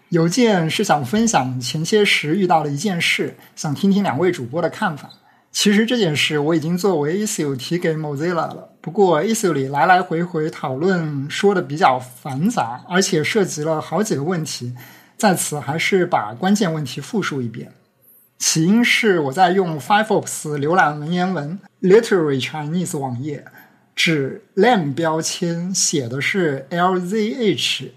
邮件是想分享前些时遇到的一件事，想听听两位主播的看法。其实这件事我已经作为 issue 提给 Mozilla 了，不过 issue 里来来回回讨论说的比较繁杂，而且涉及了好几个问题。在此，还是把关键问题复述一遍。起因是我在用 Firefox 浏览文言文 Literary Chinese 网页，指 lam 标签写的是 lzh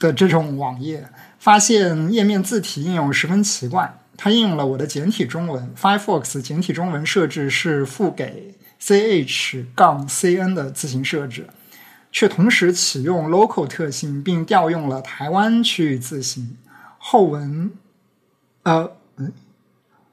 的这种网页，发现页面字体应用十分奇怪。它应用了我的简体中文，Firefox 简体中文设置是附给 ch 杠 cn 的字形设置。却同时启用 local 特性，并调用了台湾区域字形后文，呃，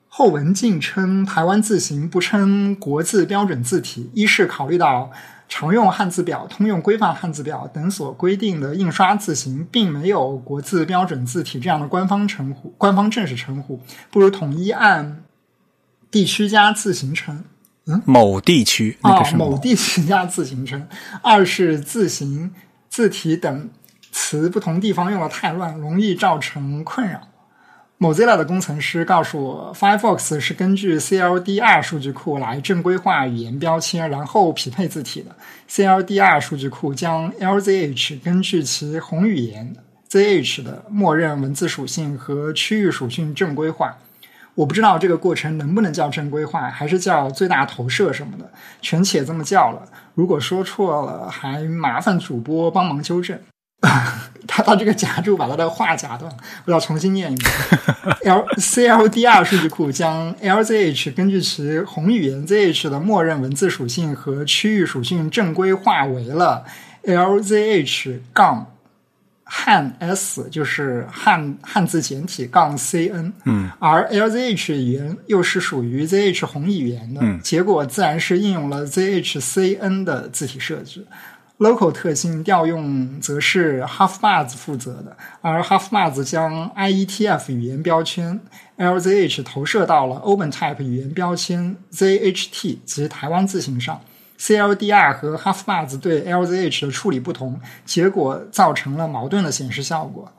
后文竟称台湾字形，不称国字标准字体。一是考虑到常用汉字表、通用规范汉字表等所规定的印刷字形，并没有国字标准字体这样的官方称呼、官方正式称呼，不如统一按地区加字形称。嗯，某地区那个是某地区加字形称。二是字形、字体等词不同地方用的太乱，容易造成困扰。Mozilla 的工程师告诉我，Firefox 是根据 CLDR 数据库来正规化语言标签，然后匹配字体的。CLDR 数据库将 LZH 根据其宏语言 ZH 的默认文字属性和区域属性正规化。我不知道这个过程能不能叫正规化，还是叫最大投射什么的，全且这么叫了。如果说错了，还麻烦主播帮忙纠正。他他这个夹住把他的话夹断，我要重新念一遍。L C L D R 数据库将 L Z H 根据其宏语言 Z H 的默认文字属性和区域属性正规化为了 L Z H 杠。汉 S 就是汉汉字简体杠 CN，嗯，而 LZH 语言又是属于 ZH 宏语言的，结果自然是应用了 ZHCN 的字体设置。Local 特性调用则是 Halfbars 负责的，而 Halfbars 将 IETF 语言标签 LZH 投射到了 OpenType 语言标签 ZHT 及台湾字形上。CLDR 和 Halfbars 对 LZH 的处理不同，结果造成了矛盾的显示效果。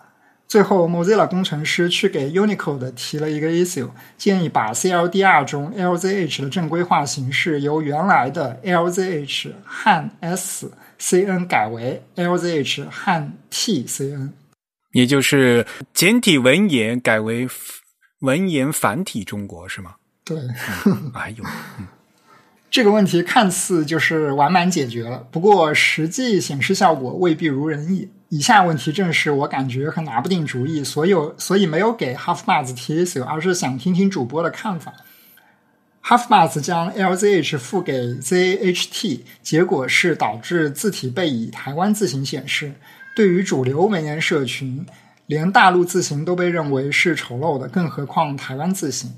最后，Mozilla 工程师去给 Unicode 提了一个 issue，建议把 CLDR 中 LZH 的正规化形式由原来的 LZH 汉 S CN 改为 LZH 汉 T CN，也就是简体文言改为文言繁体中国，是吗？对，还有。这个问题看似就是完满解决了，不过实际显示效果未必如人意。以下问题正是我感觉很拿不定主意，所有所以没有给 Halfbars 提 issue，而是想听听主播的看法。Halfbars 将 LZH 付给 ZHT，结果是导致字体被以台湾字形显示。对于主流文言社群。连大陆字形都被认为是丑陋的，更何况台湾字形？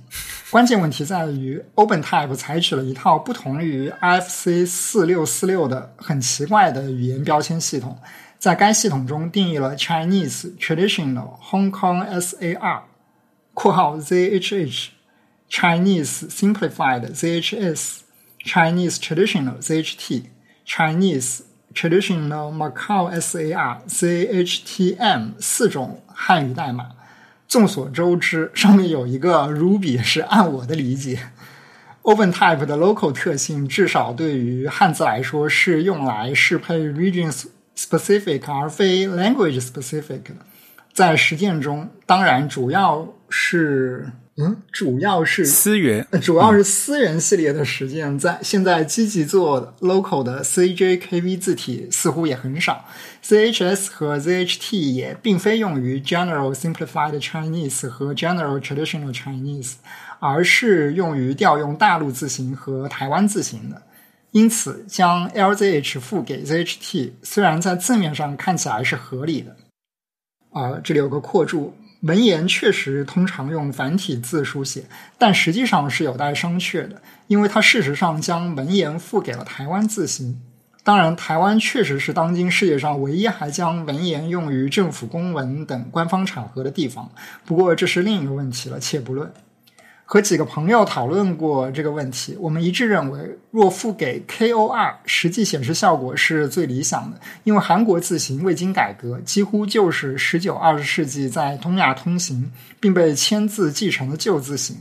关键问题在于，OpenType 采取了一套不同于 IFC 四六四六的很奇怪的语言标签系统，在该系统中定义了 Chinese Traditional Hong Kong SAR（ 括号 ZHH）、Chinese Simplified ZHS、Chinese Traditional ZHT、Chinese。Traditional Macau SAR CHTM 四种汉语代码，众所周知，上面有一个 Ruby 是按我的理解 OpenType 的 local 特性至少对于汉字来说是用来适配 region specific 而非 language specific 的。在实践中，当然主要是嗯，主要是思源，主要是私人系列的实践。在现在积极做 local 的 CJKV 字体似乎也很少，CHS 和 ZHT 也并非用于 General Simplified Chinese 和 General Traditional Chinese，而是用于调用大陆字形和台湾字形的。因此，将 LZH 赋给 ZHT，虽然在字面上看起来是合理的。啊，这里有个括注，文言确实通常用繁体字书写，但实际上是有待商榷的，因为它事实上将文言赋给了台湾字形。当然，台湾确实是当今世界上唯一还将文言用于政府公文等官方场合的地方。不过，这是另一个问题了，且不论。和几个朋友讨论过这个问题，我们一致认为，若付给 KOR，实际显示效果是最理想的。因为韩国字形未经改革，几乎就是十九、二十世纪在东亚通行并被签字继承的旧字形。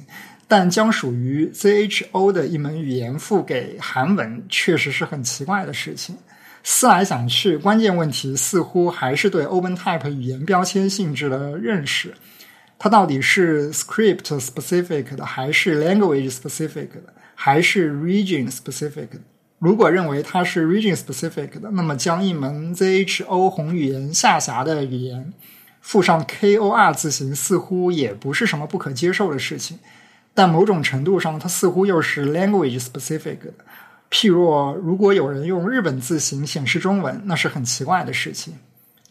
但将属于 ZHO 的一门语言付给韩文，确实是很奇怪的事情。思来想去，关键问题似乎还是对 OpenType 语言标签性质的认识。它到底是 script specific 的，还是 language specific 的，还是 region specific 的？如果认为它是 region specific 的，那么将一门 ZHO 红语言下辖的语言附上 KOR 字形，似乎也不是什么不可接受的事情。但某种程度上，它似乎又是 language specific 的。譬若，如果有人用日本字形显示中文，那是很奇怪的事情。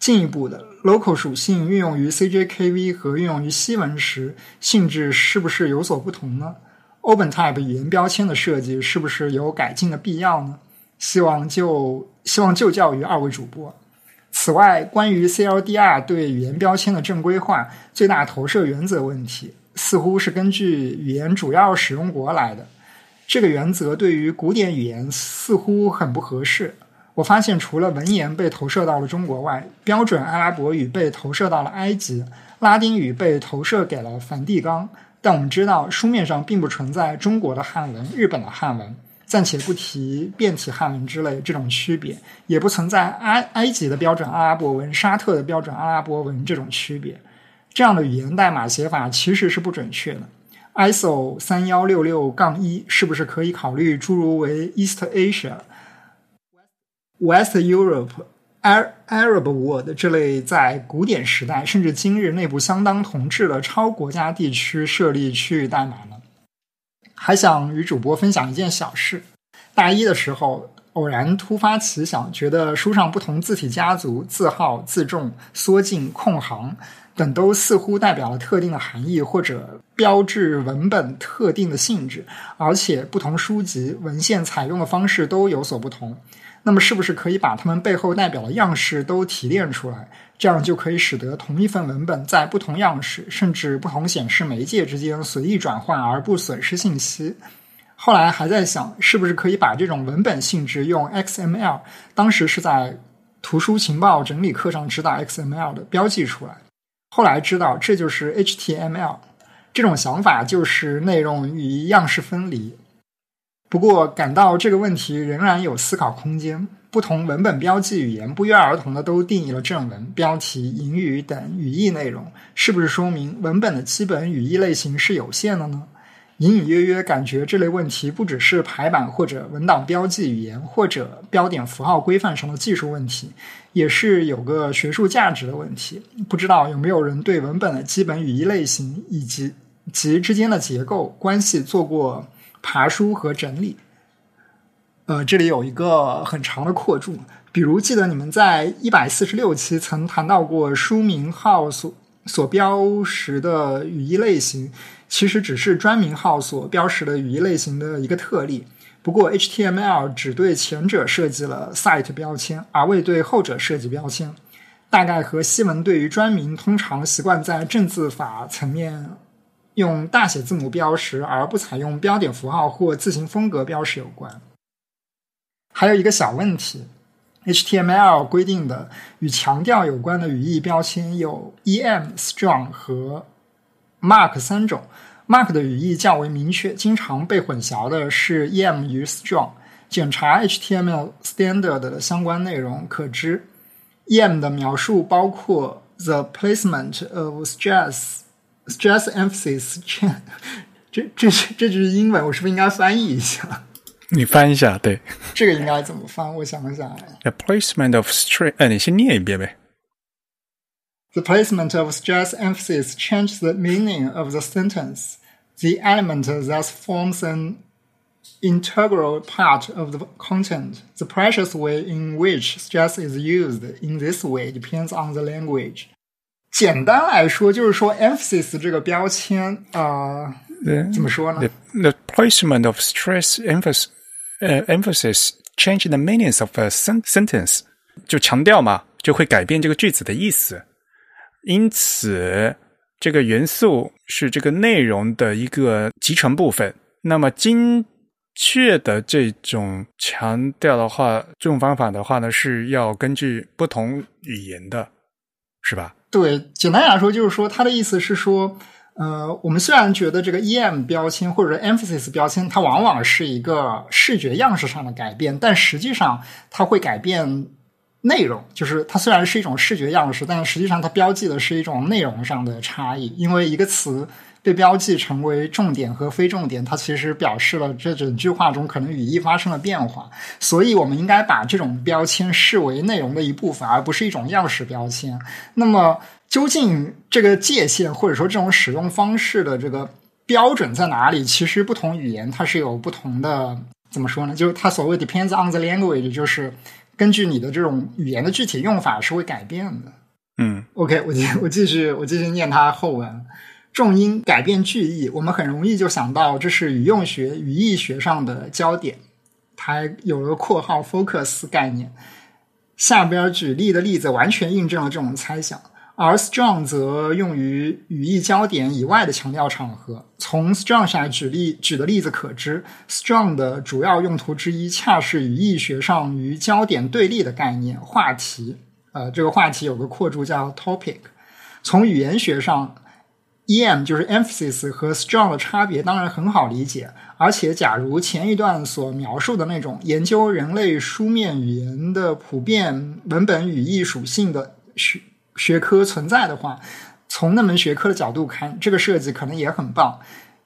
进一步的，local 属性运用于 CJKV 和运用于西文时，性质是不是有所不同呢？OpenType 语言标签的设计是不是有改进的必要呢？希望就希望就教于二位主播。此外，关于 CLDR 对语言标签的正规化、最大投射原则问题，似乎是根据语言主要使用国来的。这个原则对于古典语言似乎很不合适。我发现，除了文言被投射到了中国外，标准阿拉伯语被投射到了埃及，拉丁语被投射给了梵蒂冈。但我们知道，书面上并不存在中国的汉文、日本的汉文，暂且不提变体汉文之类这种区别，也不存在埃埃及的标准阿拉伯文、沙特的标准阿拉伯文这种区别。这样的语言代码写法其实是不准确的。ISO 三幺六六杠一是不是可以考虑诸如为 East Asia？West Europe、Arab World 这类在古典时代甚至今日内部相当同质的超国家地区设立区域代码呢？还想与主播分享一件小事：大一的时候偶然突发奇想，觉得书上不同字体家族、字号、字重、缩进、空行等都似乎代表了特定的含义，或者标志文本特定的性质，而且不同书籍文献采用的方式都有所不同。那么，是不是可以把它们背后代表的样式都提炼出来？这样就可以使得同一份文本在不同样式甚至不同显示媒介之间随意转换而不损失信息。后来还在想，是不是可以把这种文本性质用 XML，当时是在图书情报整理课上知道 XML 的标记出来。后来知道这就是 HTML。这种想法就是内容与样式分离。不过，感到这个问题仍然有思考空间。不同文本标记语言不约而同的都定义了正文、标题、引语等语义内容，是不是说明文本的基本语义类型是有限的呢？隐隐约约感觉这类问题不只是排版或者文档标记语言或者标点符号规范上的技术问题，也是有个学术价值的问题。不知道有没有人对文本的基本语义类型以及及之间的结构关系做过？爬书和整理，呃，这里有一个很长的扩注。比如，记得你们在一百四十六期曾谈到过书名号所所标识的语义类型，其实只是专名号所标识的语义类型的一个特例。不过，HTML 只对前者设计了 site 标签，而未对后者设计标签，大概和西文对于专名通常习惯在正字法层面。用大写字母标识而不采用标点符号或字形风格标识有关。还有一个小问题，HTML 规定的与强调有关的语义标签有 em、strong 和 mark 三种。Mark 的语义较为明确，经常被混淆的是 em 与 strong。检查 HTML standard 的相关内容，可知 em 的描述包括 the placement of stress stress emphasis。这这这句英文，我是不是应该翻译一下？你翻一下，对。这个应该怎么翻？我想一想。The placement of stress，哎，你先念一遍呗。The placement of stress emphasis changes the meaning of the sentence. The element thus forms an integral part of the content. The precise way in which stress is used in this way depends on the language. 简单来说，就是说 emphasis 这个标签啊，呃，怎么说呢？The, the placement of stress emphasis 呃、uh, emphasis change the meanings of a sentence，就强调嘛，就会改变这个句子的意思。因此，这个元素是这个内容的一个集成部分。那么，精确的这种强调的话，这种方法的话呢，是要根据不同语言的，是吧？对，简单来说就是说，他的意思是说，呃，我们虽然觉得这个 em 标签或者 emphasis 标签，它往往是一个视觉样式上的改变，但实际上它会改变。内容就是它虽然是一种视觉样式，但实际上它标记的是一种内容上的差异。因为一个词被标记成为重点和非重点，它其实表示了这整句话中可能语义发生了变化。所以我们应该把这种标签视为内容的一部分，而不是一种样式标签。那么，究竟这个界限或者说这种使用方式的这个标准在哪里？其实不同语言它是有不同的，怎么说呢？就是它所谓 depends on the language，就是。根据你的这种语言的具体用法是会改变的。嗯，OK，我继我继续我继续念它后文。重音改变句意，我们很容易就想到这是语用学、语义学上的焦点。它有了括号 focus 概念。下边举例的例子完全印证了这种猜想。而 strong 则用于语义焦点以外的强调场合。从 strong 下举例举的例子可知，strong 的主要用途之一，恰是语义学上与焦点对立的概念——话题。呃，这个话题有个括注叫 topic。从语言学上，em 就是 emphasis 和 strong 的差别当然很好理解。而且，假如前一段所描述的那种研究人类书面语言的普遍文本语义属性的学。学科存在的话，从那门学科的角度看，这个设计可能也很棒，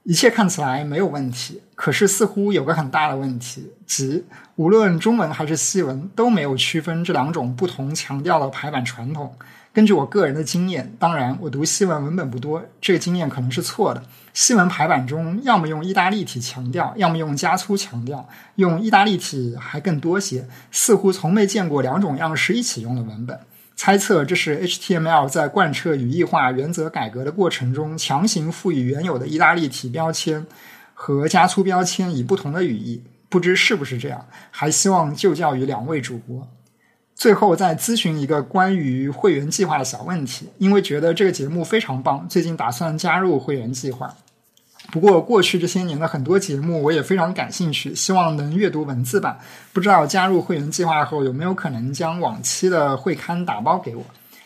一切看起来没有问题。可是似乎有个很大的问题，即无论中文还是西文都没有区分这两种不同强调的排版传统。根据我个人的经验，当然我读西文文本不多，这个经验可能是错的。西文排版中，要么用意大利体强调，要么用加粗强调，用意大利体还更多些。似乎从没见过两种样式一起用的文本。猜测这是 HTML 在贯彻语义化原则改革的过程中，强行赋予原有的意大利体标签和加粗标签以不同的语义。不知是不是这样？还希望就教于两位主播。最后再咨询一个关于会员计划的小问题，因为觉得这个节目非常棒，最近打算加入会员计划。不过，过去这些年的很多节目我也非常感兴趣，希望能阅读文字版。不知道加入会员计划后有没有可能将往期的会刊打包给我？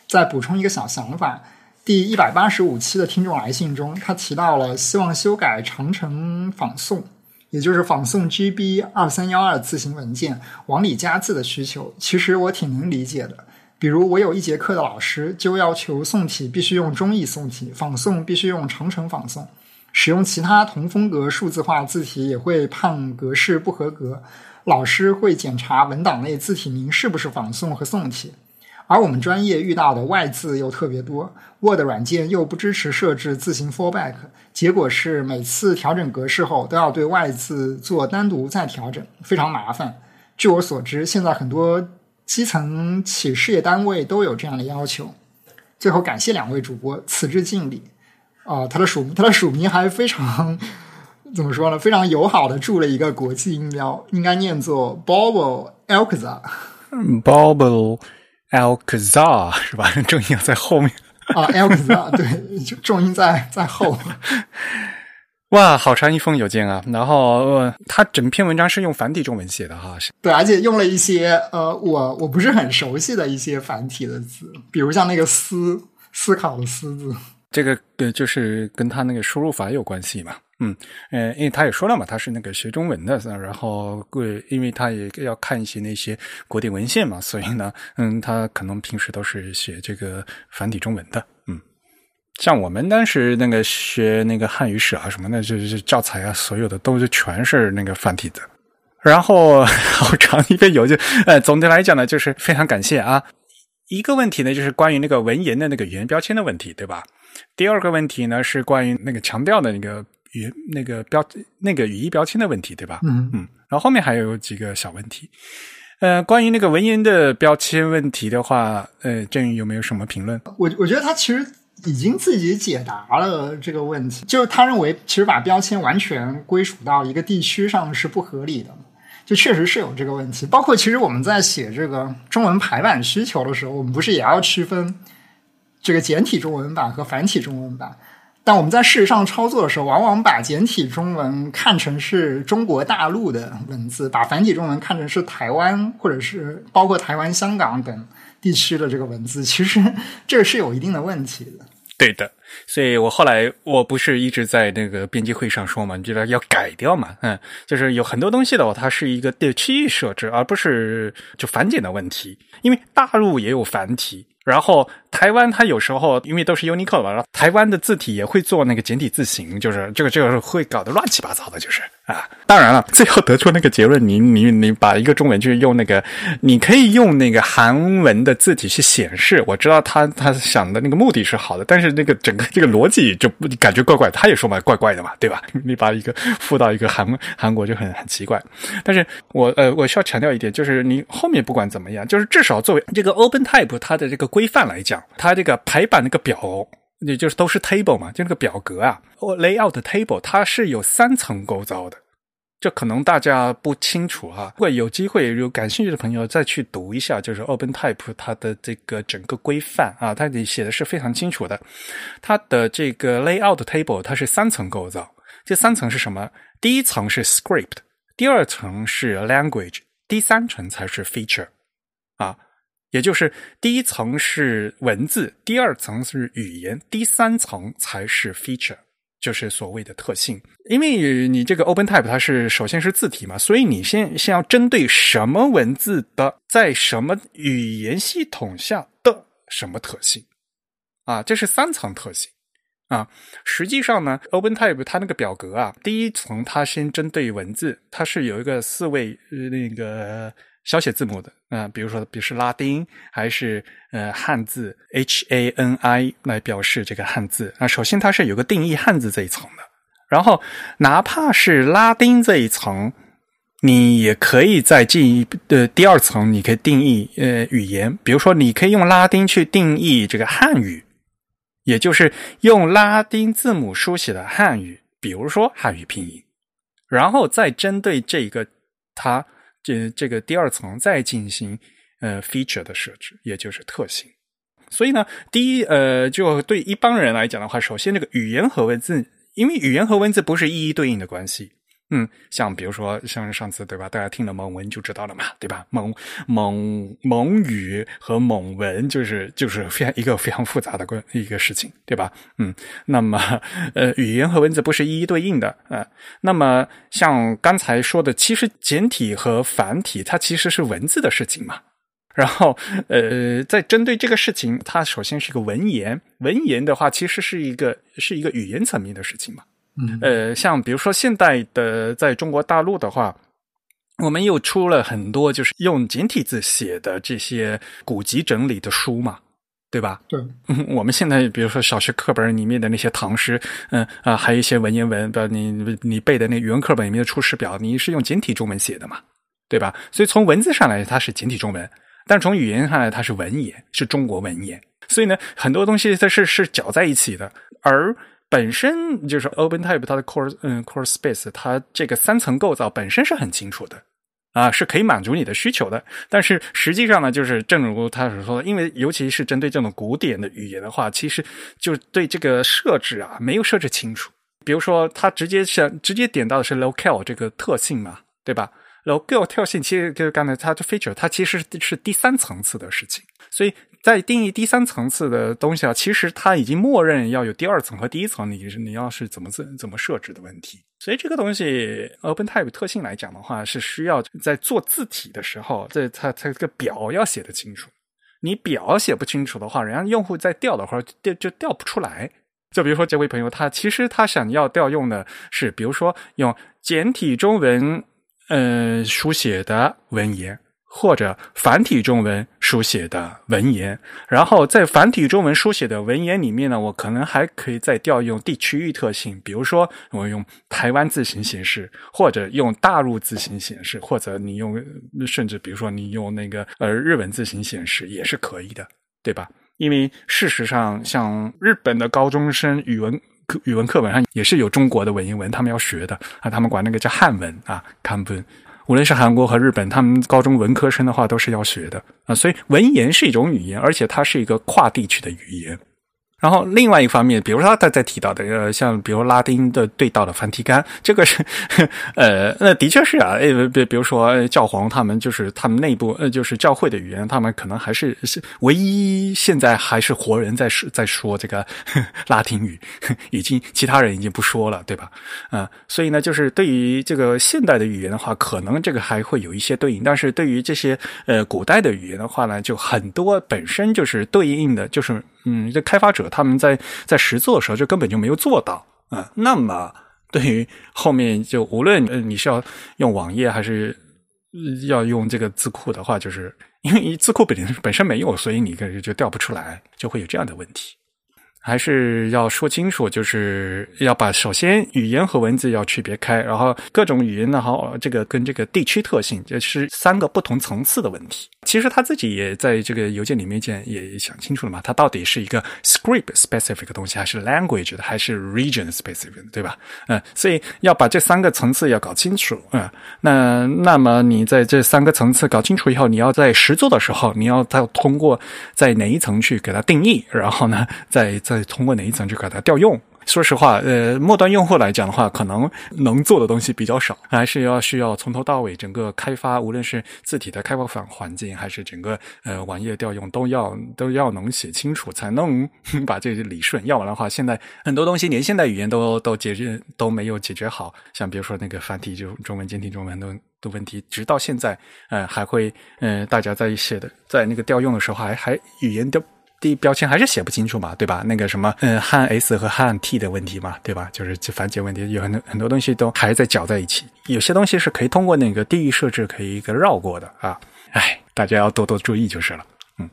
再补充一个小想法：第一百八十五期的听众来信中，他提到了希望修改长城仿宋，也就是仿宋 GB 二三幺二字形文件往里加字的需求。其实我挺能理解的。比如，我有一节课的老师就要求宋体必须用中译宋体，仿宋必须用长城仿宋。使用其他同风格数字化字体也会判格式不合格，老师会检查文档内字体名是不是仿宋和宋体。而我们专业遇到的外字又特别多，Word 软件又不支持设置字形 fallback，结果是每次调整格式后都要对外字做单独再调整，非常麻烦。据我所知，现在很多基层企事业单位都有这样的要求。最后，感谢两位主播，此致敬礼。啊，他的署名他的署名还非常怎么说呢？非常友好的注了一个国际音标，应该念作 bobo alkza 嗯 bobo Alcazar 是吧？重音要在后面啊，Alcazar 对，重音在在后。哇，好长一封邮件啊！然后他整篇文章是用繁体中文写的哈，对，而且用了一些呃，我我不是很熟悉的一些繁体的字，比如像那个思思考的思字。这个呃，就是跟他那个输入法有关系嘛。嗯，呃，因为他也说了嘛，他是那个学中文的，然后，因为他也要看一些那些古典文献嘛，所以呢，嗯，他可能平时都是写这个繁体中文的。嗯，像我们当时那个学那个汉语史啊什么的，就是教材啊，所有的都是全是那个繁体的。然后好长一篇有就，呃，总的来讲呢，就是非常感谢啊。一个问题呢，就是关于那个文言的那个语言标签的问题，对吧？第二个问题呢，是关于那个强调的那个。语那个标那个语义标签的问题，对吧？嗯嗯，然后后面还有几个小问题。呃，关于那个文言的标签问题的话，呃，郑宇有没有什么评论？我我觉得他其实已经自己解答了这个问题，就是他认为其实把标签完全归属到一个地区上是不合理的，就确实是有这个问题。包括其实我们在写这个中文排版需求的时候，我们不是也要区分这个简体中文版和繁体中文版？但我们在事实上操作的时候，往往把简体中文看成是中国大陆的文字，把繁体中文看成是台湾或者是包括台湾、香港等地区的这个文字。其实这是有一定的问题的。对的，所以我后来我不是一直在那个编辑会上说嘛，你觉得要改掉嘛？嗯，就是有很多东西的话，它是一个区域设置，而不是就繁简的问题。因为大陆也有繁体。然后台湾它有时候因为都是 Unicode 嘛，然后台湾的字体也会做那个简体字形，就是这个这个会搞得乱七八糟的，就是啊。当然了，最后得出那个结论，你 你你把一个中文就是用那个，你可以用那个韩文的字体去显示。我知道他他想的那个目的是好的，但是那个整个这个逻辑就感觉怪怪。他也说嘛，怪怪的嘛，对吧？你把一个附到一个韩韩国就很很奇怪。但是我呃我需要强调一点，就是你后面不管怎么样，就是至少作为这个 Open Type 它的这个规范来讲，它这个排版那个表，也就是都是 table 嘛，就那个表格啊，layout table 它是有三层构造的。这可能大家不清楚哈，如果有机会有感兴趣的朋友再去读一下，就是 OpenType 它的这个整个规范啊，它里写的是非常清楚的。它的这个 layout table 它是三层构造，这三层是什么？第一层是 script，第二层是 language，第三层才是 feature 啊，也就是第一层是文字，第二层是语言，第三层才是 feature。就是所谓的特性，因为你这个 OpenType 它是首先是字体嘛，所以你先先要针对什么文字的在什么语言系统下的什么特性啊，这是三层特性啊。实际上呢，OpenType 它那个表格啊，第一层它先针对文字，它是有一个四位那个。小写字母的，啊，比如说，比如是拉丁还是呃汉字 H A N I 来表示这个汉字啊。首先它是有个定义汉字这一层的，然后哪怕是拉丁这一层，你也可以再进一的第二层，你可以定义呃语言，比如说你可以用拉丁去定义这个汉语，也就是用拉丁字母书写的汉语，比如说汉语拼音，然后再针对这个它。这这个第二层再进行呃 feature 的设置，也就是特性。所以呢，第一呃，就对一般人来讲的话，首先这个语言和文字，因为语言和文字不是一一对应的关系。嗯，像比如说，像上次对吧？大家听了蒙文就知道了嘛，对吧？蒙蒙蒙语和蒙文就是就是非常一个非常复杂的关一个事情，对吧？嗯，那么呃，语言和文字不是一一对应的啊。那么像刚才说的，其实简体和繁体它其实是文字的事情嘛。然后呃，在针对这个事情，它首先是一个文言，文言的话其实是一个是一个语言层面的事情嘛。呃，像比如说现代的在中国大陆的话，我们又出了很多就是用简体字写的这些古籍整理的书嘛，对吧？对，我们现在比如说小学课本里面的那些唐诗，嗯啊，还有一些文言文，不，你你背的那语文课本里面的《出师表》，你是用简体中文写的嘛，对吧？所以从文字上来，它是简体中文，但从语言上来，它是文言，是中国文言。所以呢，很多东西它是是搅在一起的，而。本身就是 OpenType 它的 core 嗯 core space 它这个三层构造本身是很清楚的啊，是可以满足你的需求的。但是实际上呢，就是正如他所说的，因为尤其是针对这种古典的语言的话，其实就对这个设置啊没有设置清楚。比如说，他直接想直接点到的是 locale 这个特性嘛，对吧？locale 特性其实就是刚才它的 feature，它其实是第三层次的事情。所以在定义第三层次的东西啊，其实它已经默认要有第二层和第一层，你你要是怎么怎怎么设置的问题。所以这个东西 OpenType 特性来讲的话，是需要在做字体的时候，这它它这个表要写得清楚。你表写不清楚的话，人家用户在调的话调就调不出来。就比如说这位朋友，他其实他想要调用的是，比如说用简体中文呃书写的文言。或者繁体中文书写的文言，然后在繁体中文书写的文言里面呢，我可能还可以再调用地区域特性，比如说我用台湾字形显示，或者用大陆字形显示，或者你用甚至比如说你用那个呃日文字形显示也是可以的，对吧？因为事实上，像日本的高中生语文语文课本上也是有中国的文言文，他们要学的啊，他们管那个叫汉文啊，汉文。无论是韩国和日本，他们高中文科生的话都是要学的啊，所以文言是一种语言，而且它是一个跨地区的语言。然后另外一方面，比如说他在提到的，呃，像比如拉丁的对道的梵蒂冈，这个是，呃，那的确是啊，呃，比比如说教皇他们就是他们内部，呃，就是教会的语言，他们可能还是是唯一现在还是活人在说在说这个 拉丁语，已经其他人已经不说了，对吧？啊，所以呢，就是对于这个现代的语言的话，可能这个还会有一些对应，但是对于这些呃古代的语言的话呢，就很多本身就是对应的，就是。嗯，这开发者他们在在实做的时候就根本就没有做到啊。那么对于后面就无论你是要用网页还是要用这个字库的话，就是因为字库本身本身没有，所以你个就调不出来，就会有这样的问题。还是要说清楚，就是要把首先语言和文字要区别开，然后各种语言呢，好这个跟这个地区特性，这是三个不同层次的问题。其实他自己也在这个邮件里面讲，也想清楚了嘛，它到底是一个 script specific 的东西，还是 language 的，还是 region specific，对吧？嗯，所以要把这三个层次要搞清楚嗯，那那么你在这三个层次搞清楚以后，你要在实做的时候，你要再通过在哪一层去给它定义，然后呢，再再通过哪一层去给它调用。说实话，呃，末端用户来讲的话，可能能做的东西比较少，还是要需要从头到尾整个开发，无论是字体的开发环环境，还是整个呃网页调用，都要都要能写清楚，才能 把这理顺。要不然的话，现在很多东西连现代语言都都解决都没有解决好，像比如说那个繁体就中文、简体中文的的问题，直到现在，呃，还会呃大家在写的在那个调用的时候，还还语言的。第标签还是写不清楚嘛，对吧？那个什么，嗯，汉 S 和汉 T 的问题嘛，对吧？就是这繁简问题，有很多很多东西都还在搅在一起。有些东西是可以通过那个地域设置可以一个绕过的啊。哎，大家要多多注意就是了。嗯。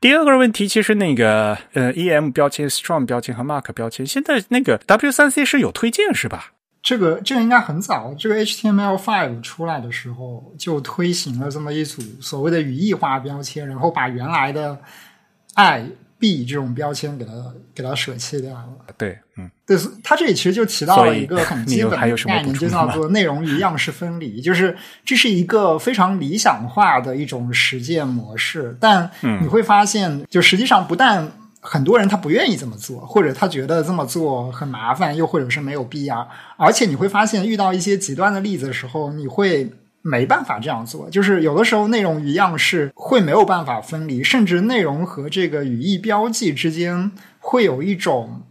第二个问题，其实那个呃，EM 标签、Strong 标签和 Mark 标签，现在那个 W3C 是有推荐是吧？这个这个应该很早，这个 HTML5 出来的时候就推行了这么一组所谓的语义化标签，然后把原来的 I、B 这种标签给它给它舍弃掉了。对，嗯，对，它这里其实就提到了一个很基本的概念，就叫做内容与样式分离，就是这是一个非常理想化的一种实践模式，但你会发现，就实际上不但很多人他不愿意这么做，或者他觉得这么做很麻烦，又或者是没有必要。而且你会发现，遇到一些极端的例子的时候，你会没办法这样做。就是有的时候内容与样式会没有办法分离，甚至内容和这个语义标记之间会有一种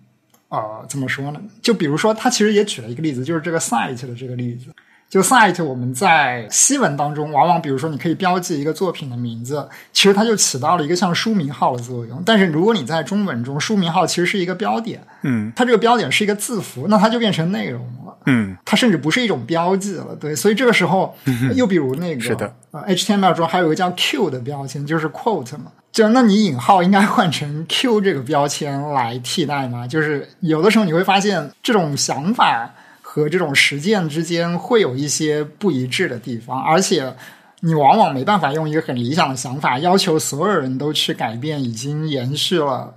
呃，怎么说呢？就比如说，他其实也举了一个例子，就是这个 site 的这个例子。就 site 我们在西文当中，往往比如说你可以标记一个作品的名字，其实它就起到了一个像书名号的作用。但是如果你在中文中，书名号其实是一个标点，嗯，它这个标点是一个字符，那它就变成内容了，嗯，它甚至不是一种标记了，对。所以这个时候，又比如那个是的，呃，HTML 中还有一个叫 Q 的标签，就是 quote 嘛，就那你引号应该换成 Q 这个标签来替代吗？就是有的时候你会发现这种想法。和这种实践之间会有一些不一致的地方，而且你往往没办法用一个很理想的想法要求所有人都去改变已经延续了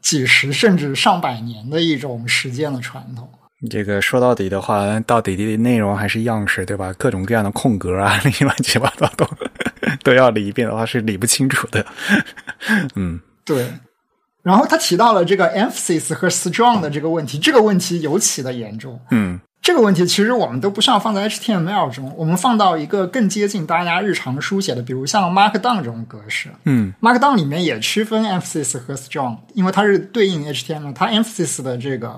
几十甚至上百年的一种实践的传统。这个说到底的话，到底的内容还是样式，对吧？各种各样的空格啊，那 些乱七八糟都都要理一遍的话，是理不清楚的。嗯，对。然后他提到了这个 emphasis 和 strong 的这个问题，这个问题尤其的严重。嗯。这个问题其实我们都不需要放在 HTML 中，我们放到一个更接近大家日常书写的，比如像 Markdown 这种格式。嗯，Markdown 里面也区分 emphasis 和 strong，因为它是对应 HTML，它 emphasis 的这个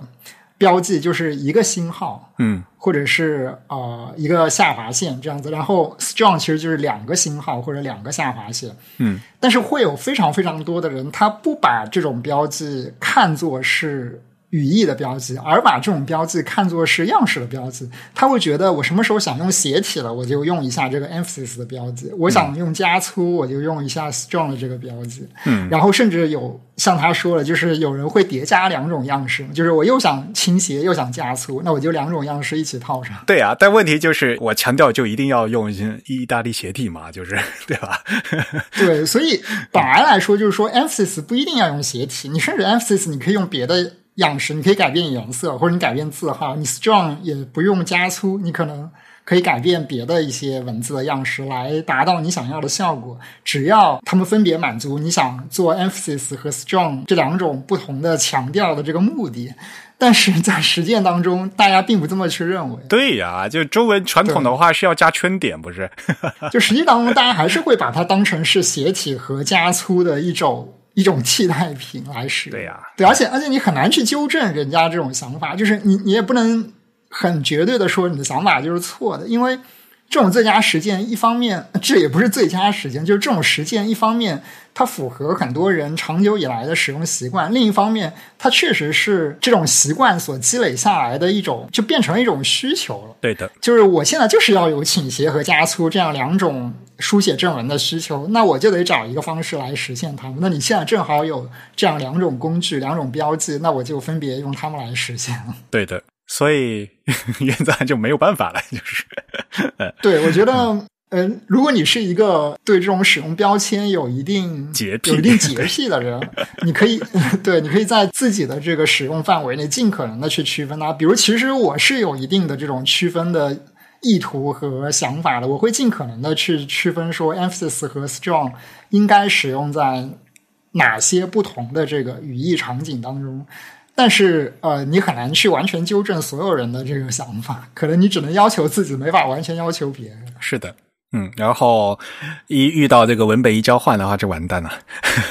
标记就是一个星号，嗯或者是呃一个下划线这样子，然后 strong 其实就是两个星号或者两个下划线。嗯但是会有非常非常多的人，他不把这种标记看作是语义的标记，而把这种标记看作是样式的标记。他会觉得我什么时候想用斜体了，我就用一下这个 emphasis 的标记；我想用加粗，我就用一下 strong 的这个标记。嗯，然后甚至有像他说了，就是有人会叠加两种样式，就是我又想倾斜又想加粗，那我就两种样式一起套上。对啊，但问题就是我强调就一定要用意大利斜体嘛，就是对吧？对，所以本来来说，就是说 emphasis 不一定要用斜体，你甚至 emphasis 你可以用别的样式，你可以改变颜色，或者你改变字号，你 strong 也不用加粗，你可能可以改变别的一些文字的样式来达到你想要的效果。只要它们分别满足你想做 emphasis 和 strong 这两种不同的强调的这个目的。但是在实践当中，大家并不这么去认为。对呀，就中文传统的话是要加圈点，不是？就实际当中，大家还是会把它当成是斜体和加粗的一种一种替代品来使用。对呀对，而且而且你很难去纠正人家这种想法，就是你你也不能很绝对的说你的想法就是错的，因为这种最佳实践，一方面这也不是最佳实践，就是这种实践，一方面它符合很多人长久以来的使用习惯，另一方面它确实是这种习惯所积累下来的一种，就变成了一种需求了。对的，就是我现在就是要有倾斜和加粗这样两种书写正文的需求，那我就得找一个方式来实现它们。那你现在正好有这样两种工具、两种标记，那我就分别用它们来实现了。对的，所以 原则上就没有办法了，就是。对，我觉得，呃，如果你是一个对这种使用标签有一定洁癖有一定洁癖的人，你可以 对，你可以在自己的这个使用范围内尽可能的去区分它。比如，其实我是有一定的这种区分的意图和想法的，我会尽可能的去区分说，emphasis 和 strong 应该使用在哪些不同的这个语义场景当中。但是，呃，你很难去完全纠正所有人的这个想法，可能你只能要求自己，没法完全要求别人。是的，嗯，然后一遇到这个文本一交换的话，就完蛋了。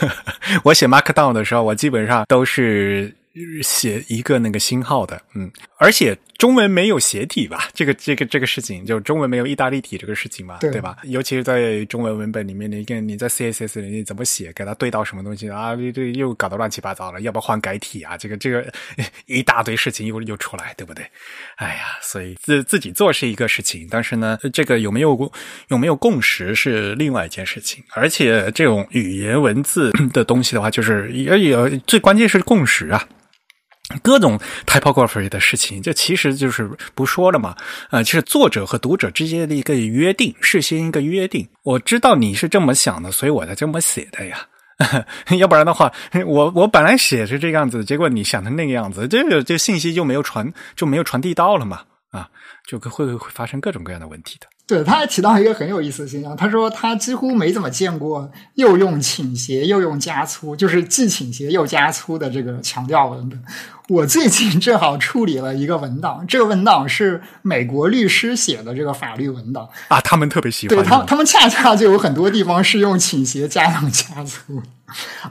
我写 Markdown 的时候，我基本上都是写一个那个星号的，嗯，而且中文没有斜体吧？这个这个这个事情，就中文没有意大利体这个事情嘛，对对吧？尤其是在中文文本里面，你跟你在 CSS 里面怎么写，给它对到什么东西啊？这又搞得乱七八糟了，要不要换改体啊？这个这个 一大堆事情又又出来，对不对？哎呀，所以自自己做是一个事情，但是呢，这个有没有有没有共识是另外一件事情。而且这种语言文字的东西的话，就是也也最关键是共识啊。各种 typography 的事情，这其实就是不说了嘛。呃，其实作者和读者之间的一个约定，事先一个约定。我知道你是这么想的，所以我才这么写的呀。要不然的话，我我本来写是这个样子，结果你想成那个样子，这个这信息就没有传就没有传递到了嘛。啊，就会会发生各种各样的问题的。对，他还提到一个很有意思的现象，他说他几乎没怎么见过又用倾斜又用加粗，就是既倾斜又加粗的这个强调文本。我最近正好处理了一个文档，这个文档是美国律师写的这个法律文档啊，他们特别喜欢。对他，他们恰恰就有很多地方是用倾斜加上加粗。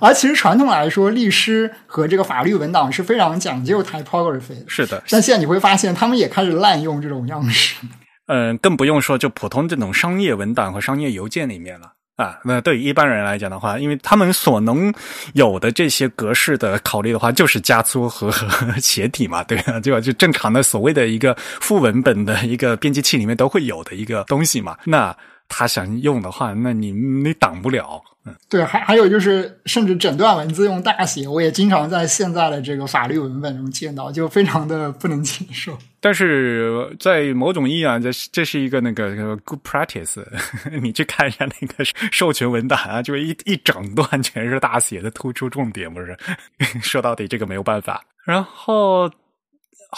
而其实传统来说，律师和这个法律文档是非常讲究 typography 的。是的，但现在你会发现，他们也开始滥用这种样式。嗯，嗯更不用说就普通这种商业文档和商业邮件里面了啊。那对于一般人来讲的话，因为他们所能有的这些格式的考虑的话，就是加粗和 和斜体嘛，对吧？就就正常的所谓的一个副文本的一个编辑器里面都会有的一个东西嘛。那他想用的话，那你你挡不了。嗯，对，还还有就是，甚至整段文字用大写，我也经常在现在的这个法律文本中见到，就非常的不能接受。但是在某种意义上，这这是一个那个 good practice。你去看一下那个授权文档啊，就一一整段全是大写的，突出重点，不是？说到底，这个没有办法。然后。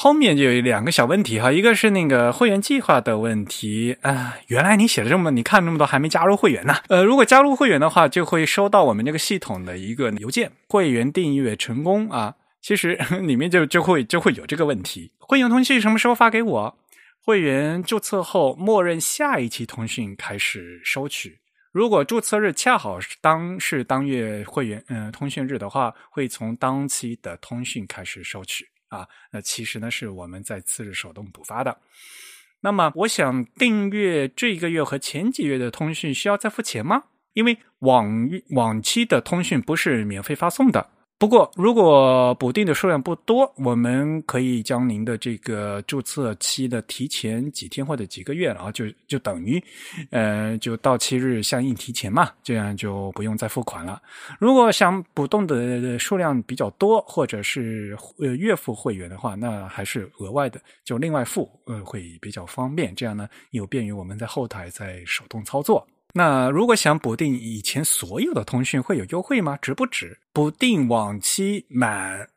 后面就有两个小问题哈，一个是那个会员计划的问题啊，原来你写的这么，你看这么多还没加入会员呢。呃，如果加入会员的话，就会收到我们这个系统的一个邮件，会员订阅成功啊，其实里面就 就会就会有这个问题。会员通讯什么时候发给我？会员注册后，默认下一期通讯开始收取。如果注册日恰好是当是当月会员嗯通讯日的话，会从当期的通讯开始收取啊。那其实呢是我们在次日手动补发的。那么我想订阅这个月和前几月的通讯需要再付钱吗？因为往往期的通讯不是免费发送的。不过，如果补丁的数量不多，我们可以将您的这个注册期的提前几天或者几个月，然后就就等于，呃，就到期日相应提前嘛，这样就不用再付款了。如果想补动的数量比较多，或者是呃月付会员的话，那还是额外的，就另外付，呃，会比较方便。这样呢，有便于我们在后台在手动操作。那如果想补订以前所有的通讯会有优惠吗？值不值？补订往期满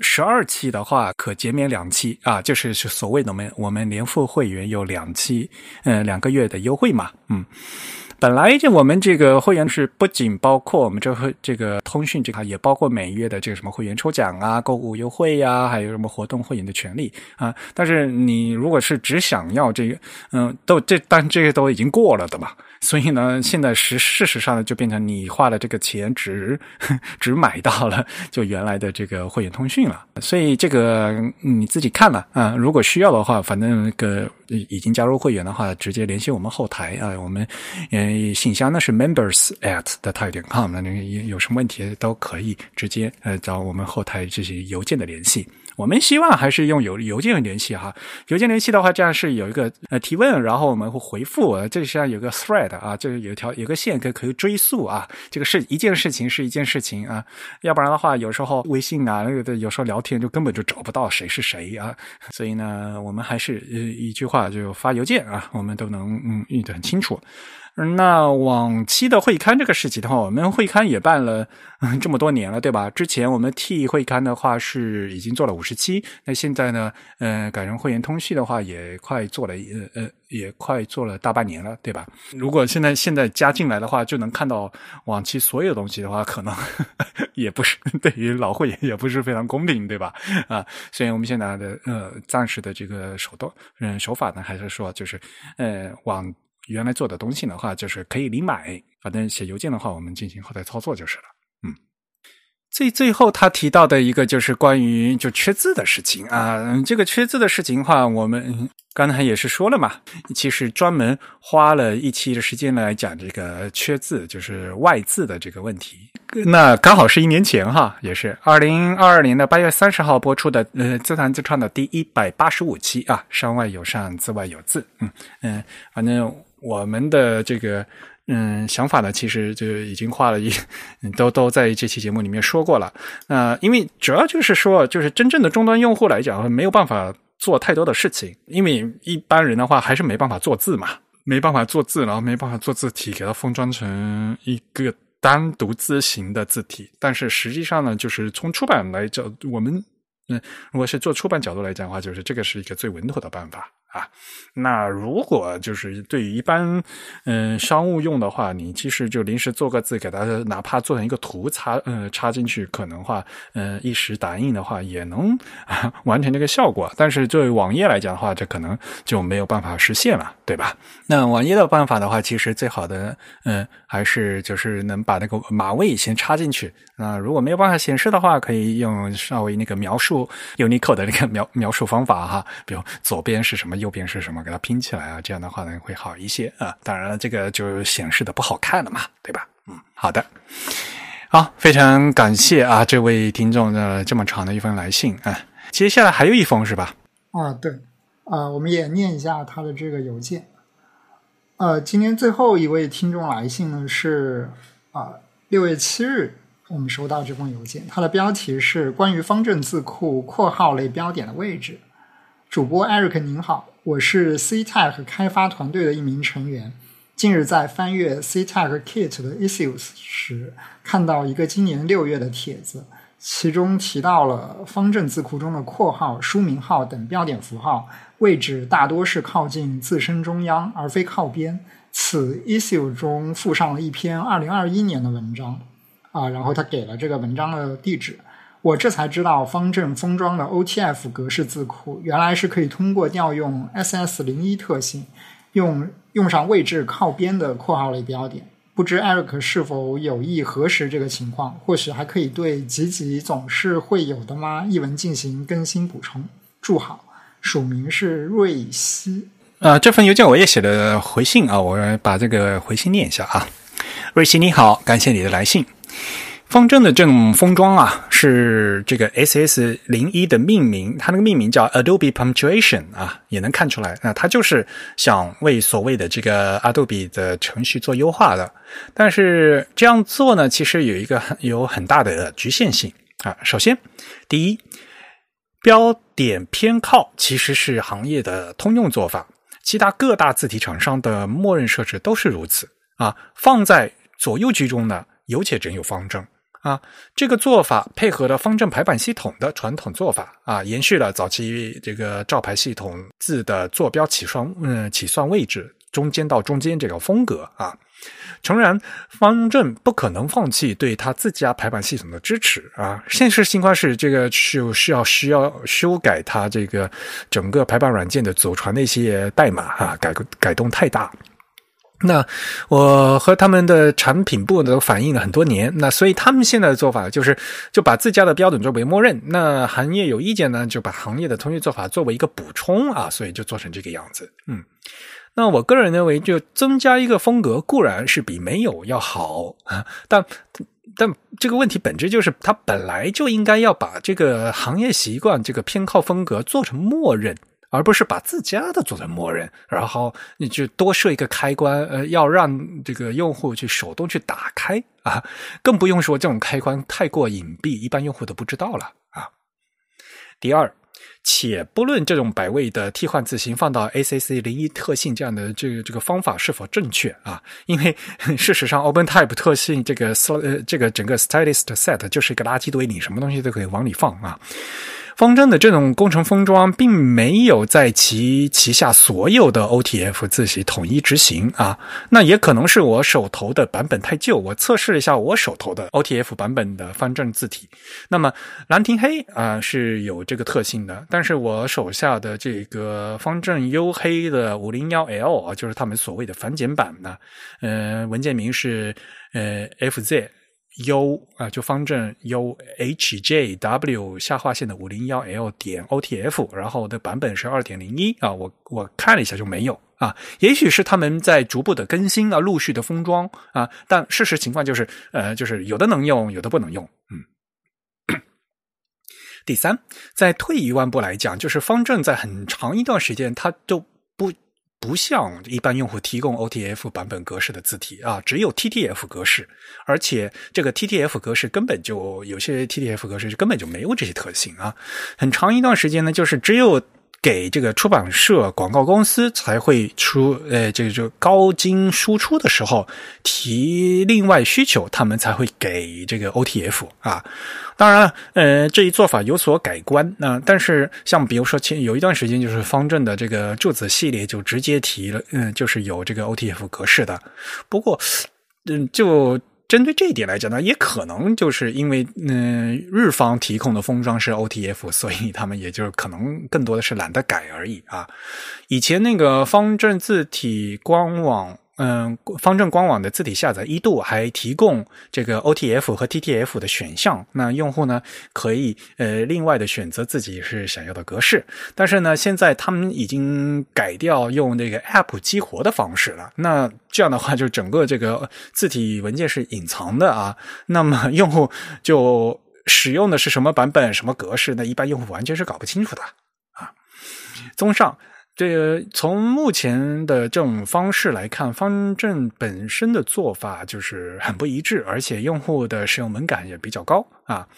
十二期的话，可减免两期啊，就是是所谓的我们我们年付会员有两期，嗯，两个月的优惠嘛，嗯。本来就我们这个会员是不仅包括我们这个这个通讯这块，也包括每月的这个什么会员抽奖啊、购物优惠呀，还有什么活动会员的权利啊。但是你如果是只想要这个，嗯，都这但这些都已经过了的嘛。所以呢，现在实事实上呢，就变成你花了这个钱，只只买到了就原来的这个会员通讯了。所以这个你自己看了啊，如果需要的话，反正个已经加入会员的话，直接联系我们后台啊，我们嗯信箱呢是 members at the t i 点 com，那有有什么问题都可以直接呃找我们后台这些邮件的联系。我们希望还是用邮邮件联系哈，邮件联系的话，这样是有一个呃提问，然后我们会回复，这里实际上有个 thread 啊，就是有条有个线可以可以追溯啊，这个是一件事情是一件事情啊，要不然的话，有时候微信啊那个的有时候聊天就根本就找不到谁是谁啊，所以呢，我们还是呃一句话就发邮件啊，我们都能嗯译得很清楚。那往期的会刊这个事情的话，我们会刊也办了这么多年了，对吧？之前我们 T 会刊的话是已经做了五十期，那现在呢，呃，改成会员通讯的话也快做了，呃呃，也快做了大半年了，对吧？如果现在现在加进来的话，就能看到往期所有东西的话，可能 也不是对于老会员也不是非常公平，对吧？啊，所以我们现在的呃暂时的这个手段嗯手法呢，还是说就是呃往。原来做的东西的话，就是可以零买，反正写邮件的话，我们进行后台操作就是了。嗯，最最后他提到的一个就是关于就缺字的事情啊，这个缺字的事情的话，我们刚才也是说了嘛，其实专门花了一期的时间来讲这个缺字，就是外字的这个问题。那刚好是一年前哈，也是二零二二年的八月三十号播出的，呃，自弹自唱的第一百八十五期啊，山外有山，字外有字。嗯嗯，反正。我们的这个嗯想法呢，其实就已经画了一，都都在这期节目里面说过了。那因为主要就是说，就是真正的终端用户来讲，没有办法做太多的事情，因为一般人的话还是没办法做字嘛，没办法做字，然后没办法做字体，给它封装成一个单独字形的字体。但是实际上呢，就是从出版来讲，我们嗯，如果是做出版角度来讲的话，就是这个是一个最稳妥的办法。啊，那如果就是对于一般嗯商务用的话，你其实就临时做个字，给它哪怕做成一个图插嗯插进去，可能话嗯一时打印的话也能 完成这个效果。但是作为网页来讲的话，这可能就没有办法实现了，对吧？那网页的办法的话，其实最好的嗯还是就是能把那个码位先插进去。那如果没有办法显示的话，可以用稍微那个描述 Unicode 的那个描描述方法哈，比如左边是什么。右边是什么？给它拼起来啊，这样的话呢会好一些啊。当然了，这个就显示的不好看了嘛，对吧？嗯，好的，好，非常感谢啊，这位听众的这么长的一封来信啊。接下来还有一封是吧？啊，对，啊，我们也念一下他的这个邮件。呃，今天最后一位听众来信呢是啊，六月七日我们收到这封邮件，它的标题是关于方正字库括号类标点的位置。主播 Eric 您好，我是 CTech 开发团队的一名成员。近日在翻阅 CTech Kit 的 Issues 时，看到一个今年六月的帖子，其中提到了方正字库中的括号、书名号等标点符号位置大多是靠近字身中央，而非靠边。此 Issue 中附上了一篇2021年的文章，啊，然后他给了这个文章的地址。我这才知道方正封装的 OTF 格式字库原来是可以通过调用 SS 零一特性，用用上位置靠边的括号类标点。不知 Eric 是否有意核实这个情况？或许还可以对“吉吉总是会有的吗”一文进行更新补充。祝好，署名是瑞希。啊，这份邮件我也写了回信啊，我把这个回信念一下啊。瑞希你好，感谢你的来信。方正的这种封装啊，是这个 S S 零一的命名，它那个命名叫 Adobe Punctuation 啊，也能看出来，那它就是想为所谓的这个 Adobe 的程序做优化的。但是这样做呢，其实有一个很有很大的局限性啊。首先，第一，标点偏靠其实是行业的通用做法，其他各大字体厂商的默认设置都是如此啊。放在左右居中呢，有且只有方正。啊，这个做法配合了方正排版系统的传统做法啊，延续了早期这个照排系统字的坐标起算嗯起算位置中间到中间这个风格啊。诚然，方正不可能放弃对他自家排版系统的支持啊。现实情况是，这个是需要需要修改它这个整个排版软件的祖传的一些代码啊，改改动太大。那我和他们的产品部都反映了很多年，那所以他们现在的做法就是就把自家的标准作为默认，那行业有意见呢，就把行业的通用做法作为一个补充啊，所以就做成这个样子。嗯，那我个人认为，就增加一个风格固然是比没有要好啊，但但这个问题本质就是，它本来就应该要把这个行业习惯这个偏好风格做成默认。而不是把自家的做成默认，然后你就多设一个开关，呃，要让这个用户去手动去打开啊，更不用说这种开关太过隐蔽，一般用户都不知道了啊。第二，且不论这种百位的替换字形放到 ACC 零一特性这样的这个这个方法是否正确啊，因为 事实上 OpenType 特性这个呃这个整个 Stylist Set 就是一个垃圾堆，你什么东西都可以往里放啊。方正的这种工程封装，并没有在其旗下所有的 OTF 字体统一执行啊，那也可能是我手头的版本太旧。我测试了一下我手头的 OTF 版本的方正字体，那么兰亭黑啊是有这个特性的，但是我手下的这个方正黝黑的五零幺 L 啊，就是他们所谓的繁简版呢，呃，文件名是呃 FZ。U 啊，就方正 U H J W 下划线的五零幺 L 点 O T F，然后的版本是二点零一啊，我我看了一下就没有啊，也许是他们在逐步的更新啊，陆续的封装啊，但事实情况就是呃，就是有的能用，有的不能用。嗯，第三，在退一万步来讲，就是方正在很长一段时间，它都不。不像一般用户提供 OTF 版本格式的字体啊，只有 TTF 格式，而且这个 TTF 格式根本就有些 TTF 格式根本就没有这些特性啊。很长一段时间呢，就是只有。给这个出版社、广告公司才会出，呃，这个就高精输出的时候提另外需求，他们才会给这个 OTF 啊。当然了，呃，这一做法有所改观。那但是像比如说前有一段时间，就是方正的这个柱子系列就直接提了，嗯，就是有这个 OTF 格式的。不过，嗯，就。针对这一点来讲呢，也可能就是因为嗯日方提供的封装是 OTF，所以他们也就可能更多的是懒得改而已啊。以前那个方正字体官网。嗯，方正官网的字体下载一度还提供这个 OTF 和 TTF 的选项，那用户呢可以呃另外的选择自己是想要的格式。但是呢，现在他们已经改掉用那个 App 激活的方式了。那这样的话，就整个这个字体文件是隐藏的啊。那么 用户就使用的是什么版本、什么格式？那一般用户完全是搞不清楚的啊。综上。这个从目前的这种方式来看，方正本身的做法就是很不一致，而且用户的使用门槛也比较高啊。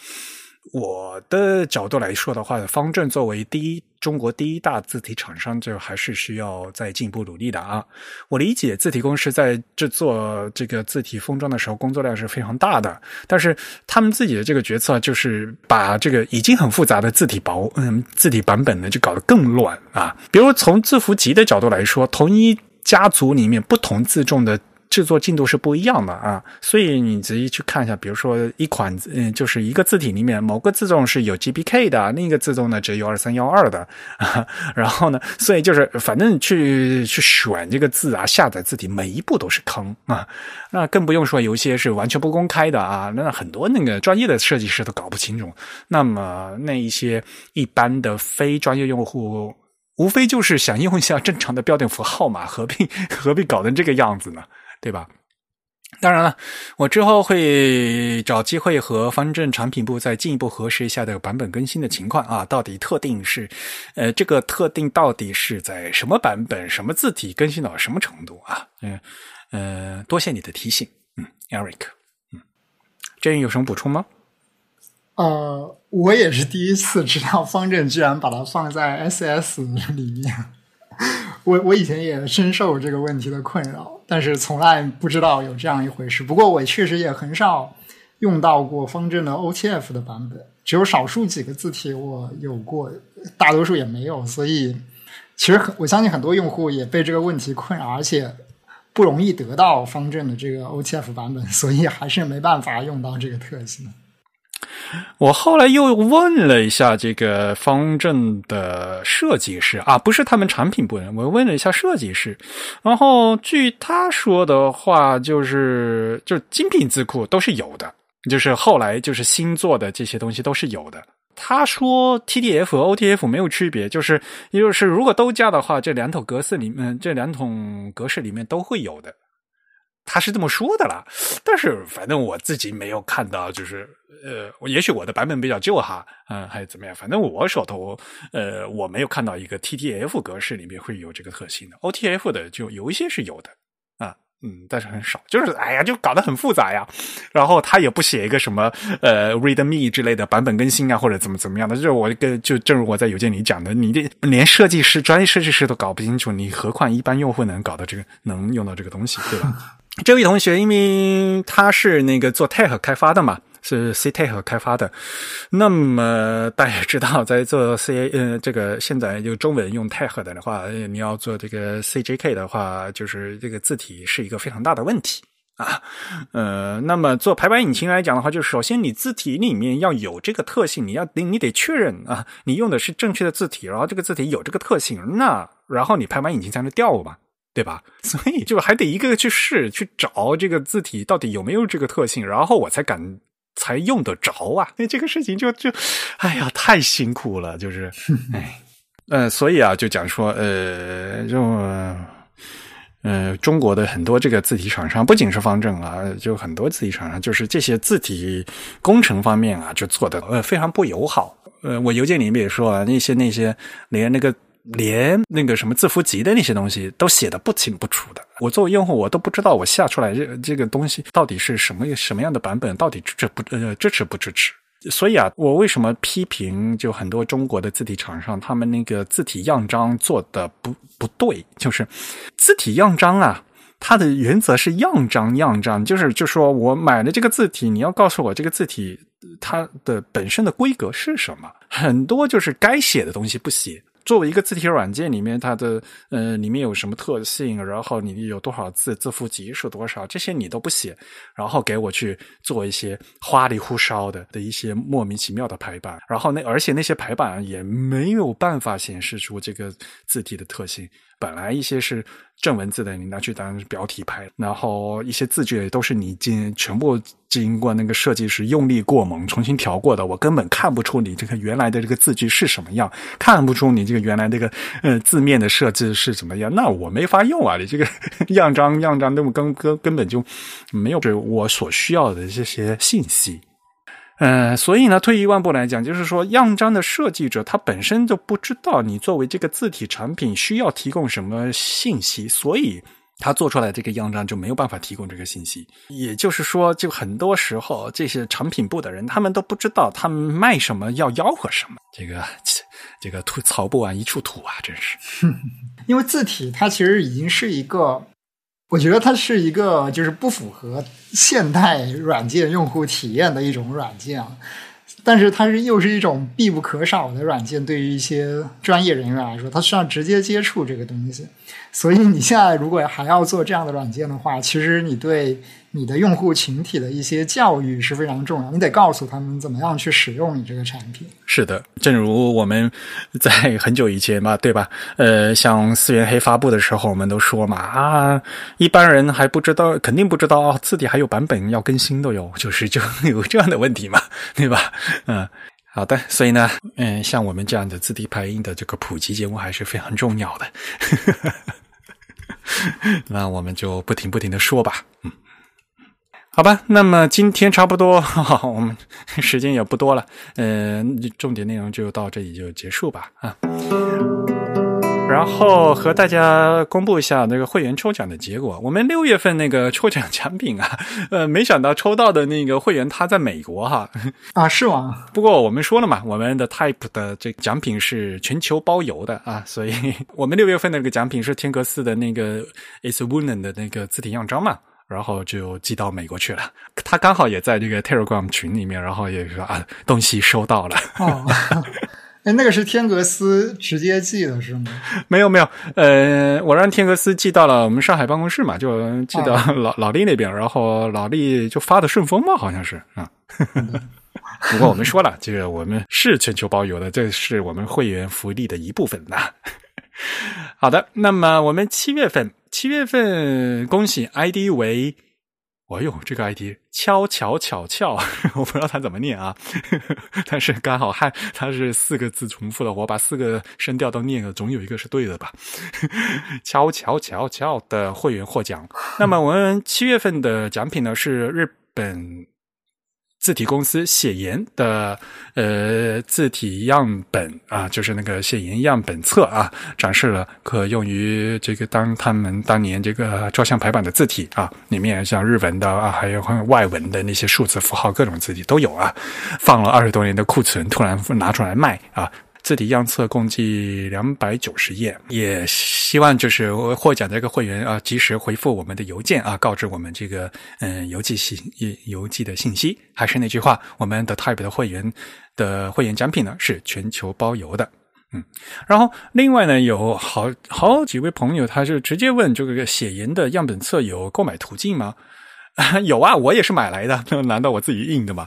我的角度来说的话，方正作为第一中国第一大字体厂商，就还是需要再进一步努力的啊。我理解字体公司在制作这个字体封装的时候，工作量是非常大的，但是他们自己的这个决策就是把这个已经很复杂的字体薄嗯字体版本呢，就搞得更乱啊。比如从字符集的角度来说，同一家族里面不同字重的。制作进度是不一样的啊，所以你仔细去看一下，比如说一款嗯，就是一个字体里面某个字重是有 GPK 的，另一个字重呢只有二三幺二的，然后呢，所以就是反正去去选这个字啊，下载字体每一步都是坑啊，那更不用说有一些是完全不公开的啊，那很多那个专业的设计师都搞不清楚，那么那一些一般的非专业用户。无非就是想用一下正常的标点符号嘛，何必 何必搞成这个样子呢？对吧？当然了，我之后会找机会和方正产品部再进一步核实一下的版本更新的情况啊，到底特定是，呃，这个特定到底是在什么版本、什么字体更新到什么程度啊？嗯呃，多谢你的提醒，嗯，Eric，嗯，这有什么补充吗？呃，我也是第一次知道方正居然把它放在 SS 里面。我我以前也深受这个问题的困扰，但是从来不知道有这样一回事。不过我确实也很少用到过方正的 OTF 的版本，只有少数几个字体我有过，大多数也没有。所以其实很我相信很多用户也被这个问题困扰，而且不容易得到方正的这个 OTF 版本，所以还是没办法用到这个特性。我后来又问了一下这个方正的设计师啊，不是他们产品部人，我问了一下设计师，然后据他说的话，就是就精品字库都是有的，就是后来就是新做的这些东西都是有的。他说 TDF 和 OTF 没有区别，就是也就是如果都加的话，这两桶格式里面这两桶格式里面都会有的。他是这么说的啦，但是反正我自己没有看到，就是呃，也许我的版本比较旧哈，嗯，还是怎么样？反正我手头呃，我没有看到一个 TTF 格式里面会有这个特性的，OTF 的就有一些是有的啊，嗯，但是很少，就是哎呀，就搞得很复杂呀。然后他也不写一个什么呃 README 之类的版本更新啊，或者怎么怎么样的，就是我跟就正如我在邮件里讲的，你这连设计师专业设计师都搞不清楚，你何况一般用户能搞到这个能用到这个东西，对吧？这位同学，因为他是那个做 Tech 开发的嘛，是 C Tech 开发的。那么大家知道，在做 C 呃这个现在就中文用 Tech 的话，你要做这个 CJK 的话，就是这个字体是一个非常大的问题啊。呃，那么做排版引擎来讲的话，就是首先你字体里面要有这个特性，你要你你得确认啊，你用的是正确的字体，然后这个字体有这个特性，那然后你排版引擎才能调嘛。对吧？所以就还得一个个去试，去找这个字体到底有没有这个特性，然后我才敢才用得着啊！那这个事情就就，哎呀，太辛苦了，就是，哎，呃，所以啊，就讲说，呃，就，呃，中国的很多这个字体厂商，不仅是方正啊，就很多字体厂商，就是这些字体工程方面啊，就做的呃非常不友好。呃，我邮件里面也说啊，那些那些连那个。连那个什么字符集的那些东西都写的不清不楚的，我作为用户我都不知道我下出来这这个东西到底是什么什么样的版本，到底支持不呃支持不支持？所以啊，我为什么批评就很多中国的字体厂商，他们那个字体样章做的不不对？就是字体样章啊，它的原则是样章样章，就是就说我买了这个字体，你要告诉我这个字体它的本身的规格是什么？很多就是该写的东西不写。作为一个字体软件里面，它的呃里面有什么特性，然后你有多少字，字符集是多少，这些你都不写，然后给我去做一些花里胡哨的的一些莫名其妙的排版，然后那而且那些排版也没有办法显示出这个字体的特性。本来一些是正文字的，你拿去当标题拍，然后一些字句都是你经全部经过那个设计师用力过猛重新调过的，我根本看不出你这个原来的这个字句是什么样，看不出你这个原来这个呃字面的设计是怎么样，那我没法用啊！你这个样章样章，那么根根根本就没有我所需要的这些信息。呃，所以呢，退一万步来讲，就是说，样章的设计者他本身就不知道你作为这个字体产品需要提供什么信息，所以他做出来这个样章就没有办法提供这个信息。也就是说，就很多时候这些产品部的人，他们都不知道他们卖什么要吆喝什么。这个这个吐槽不完一处土啊，真是。因为字体它其实已经是一个。我觉得它是一个就是不符合现代软件用户体验的一种软件，但是它是又是一种必不可少的软件。对于一些专业人员来说，他需要直接接触这个东西。所以你现在如果还要做这样的软件的话，其实你对你的用户群体的一些教育是非常重要，你得告诉他们怎么样去使用你这个产品。是的，正如我们在很久以前嘛，对吧？呃，像四元黑发布的时候，我们都说嘛啊，一般人还不知道，肯定不知道字体还有版本要更新的哟，就是就 有这样的问题嘛，对吧？嗯。好的，所以呢，嗯，像我们这样的字体排音的这个普及节目还是非常重要的。呵呵呵 那我们就不停不停的说吧，嗯，好吧。那么今天差不多，我们时间也不多了，嗯，重点内容就到这里就结束吧，啊。然后和大家公布一下那个会员抽奖的结果。我们六月份那个抽奖奖品啊，呃，没想到抽到的那个会员他在美国哈。啊，是吗？不过我们说了嘛，我们的 Type 的这个奖品是全球包邮的啊，所以我们六月份的那个奖品是天格斯的那个 Is Wooden 的那个字体样章嘛，然后就寄到美国去了。他刚好也在这个 Telegram 群里面，然后也说啊，东西收到了。哦。哎，那个是天格斯直接寄的是吗？没有没有，呃，我让天格斯寄到了我们上海办公室嘛，就寄到老老李那边，然后老李就发的顺丰嘛，好像是啊。不过我们说了，这个我们是全球包邮的，这是我们会员福利的一部分呐。好的，那么我们七月份，七月份恭喜 ID 为。哎呦，这个 ID 悄悄巧巧，我不知道他怎么念啊，但是刚好汉他是四个字重复的，我把四个声调都念了，总有一个是对的吧？悄悄巧巧的会员获奖。那么我们七月份的奖品呢是日本。字体公司写研的呃字体样本啊，就是那个写研样本册啊，展示了可用于这个当他们当年这个照相排版的字体啊，里面像日文的啊，还有外文的那些数字符号各种字体都有啊，放了二十多年的库存，突然拿出来卖啊。字体样册共计两百九十页，也希望就是获奖的这个会员啊，及时回复我们的邮件啊，告知我们这个嗯邮寄信邮寄的信息。还是那句话，我们的 Type 的会员的会员奖品呢是全球包邮的，嗯。然后另外呢，有好好几位朋友，他是直接问这个写言的样本册有购买途径吗？有啊，我也是买来的，难道我自己印的吗？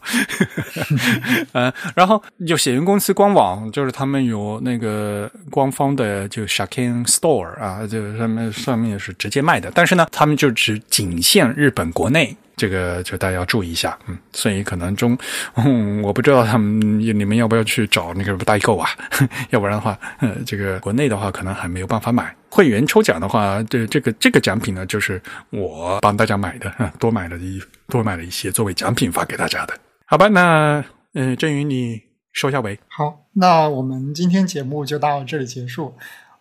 嗯，然后就写云公司官网，就是他们有那个官方的就 Shakin Store 啊，就上面上面是直接卖的，但是呢，他们就只仅限日本国内。这个就大家要注意一下，嗯，所以可能中，嗯，我不知道他们你们要不要去找那个代购啊？要不然的话，呃，这个国内的话可能还没有办法买。会员抽奖的话，这这个这个奖品呢，就是我帮大家买的，多买了一多买了一些作为奖品发给大家的。好吧，那嗯，振宇你收下尾。好，那我们今天节目就到这里结束。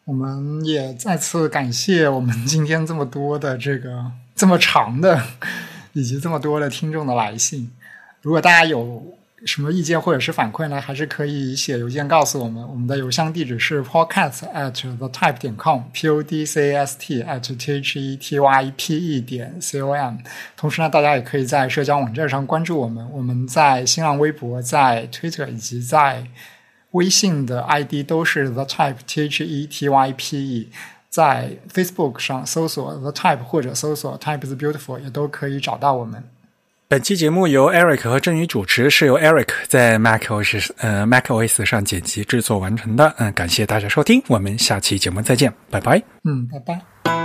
我们也再次感谢我们今天这么多的这个这么长的。以及这么多的听众的来信，如果大家有什么意见或者是反馈呢，还是可以写邮件告诉我们。我们的邮箱地址是 podcast at the type 点 com，p o d c a s t at t h e t y p e 点 c o m。同时呢，大家也可以在社交网站上关注我们。我们在新浪微博、在 Twitter 以及在微信的 ID 都是 the type t h e t y p e。在 Facebook 上搜索 The Type 或者搜索 Type is Beautiful 也都可以找到我们。本期节目由 Eric 和郑宇主持，是由 Eric 在 MacOS 呃 MacOS 上剪辑制作完成的。嗯，感谢大家收听，我们下期节目再见，拜拜。嗯，拜拜。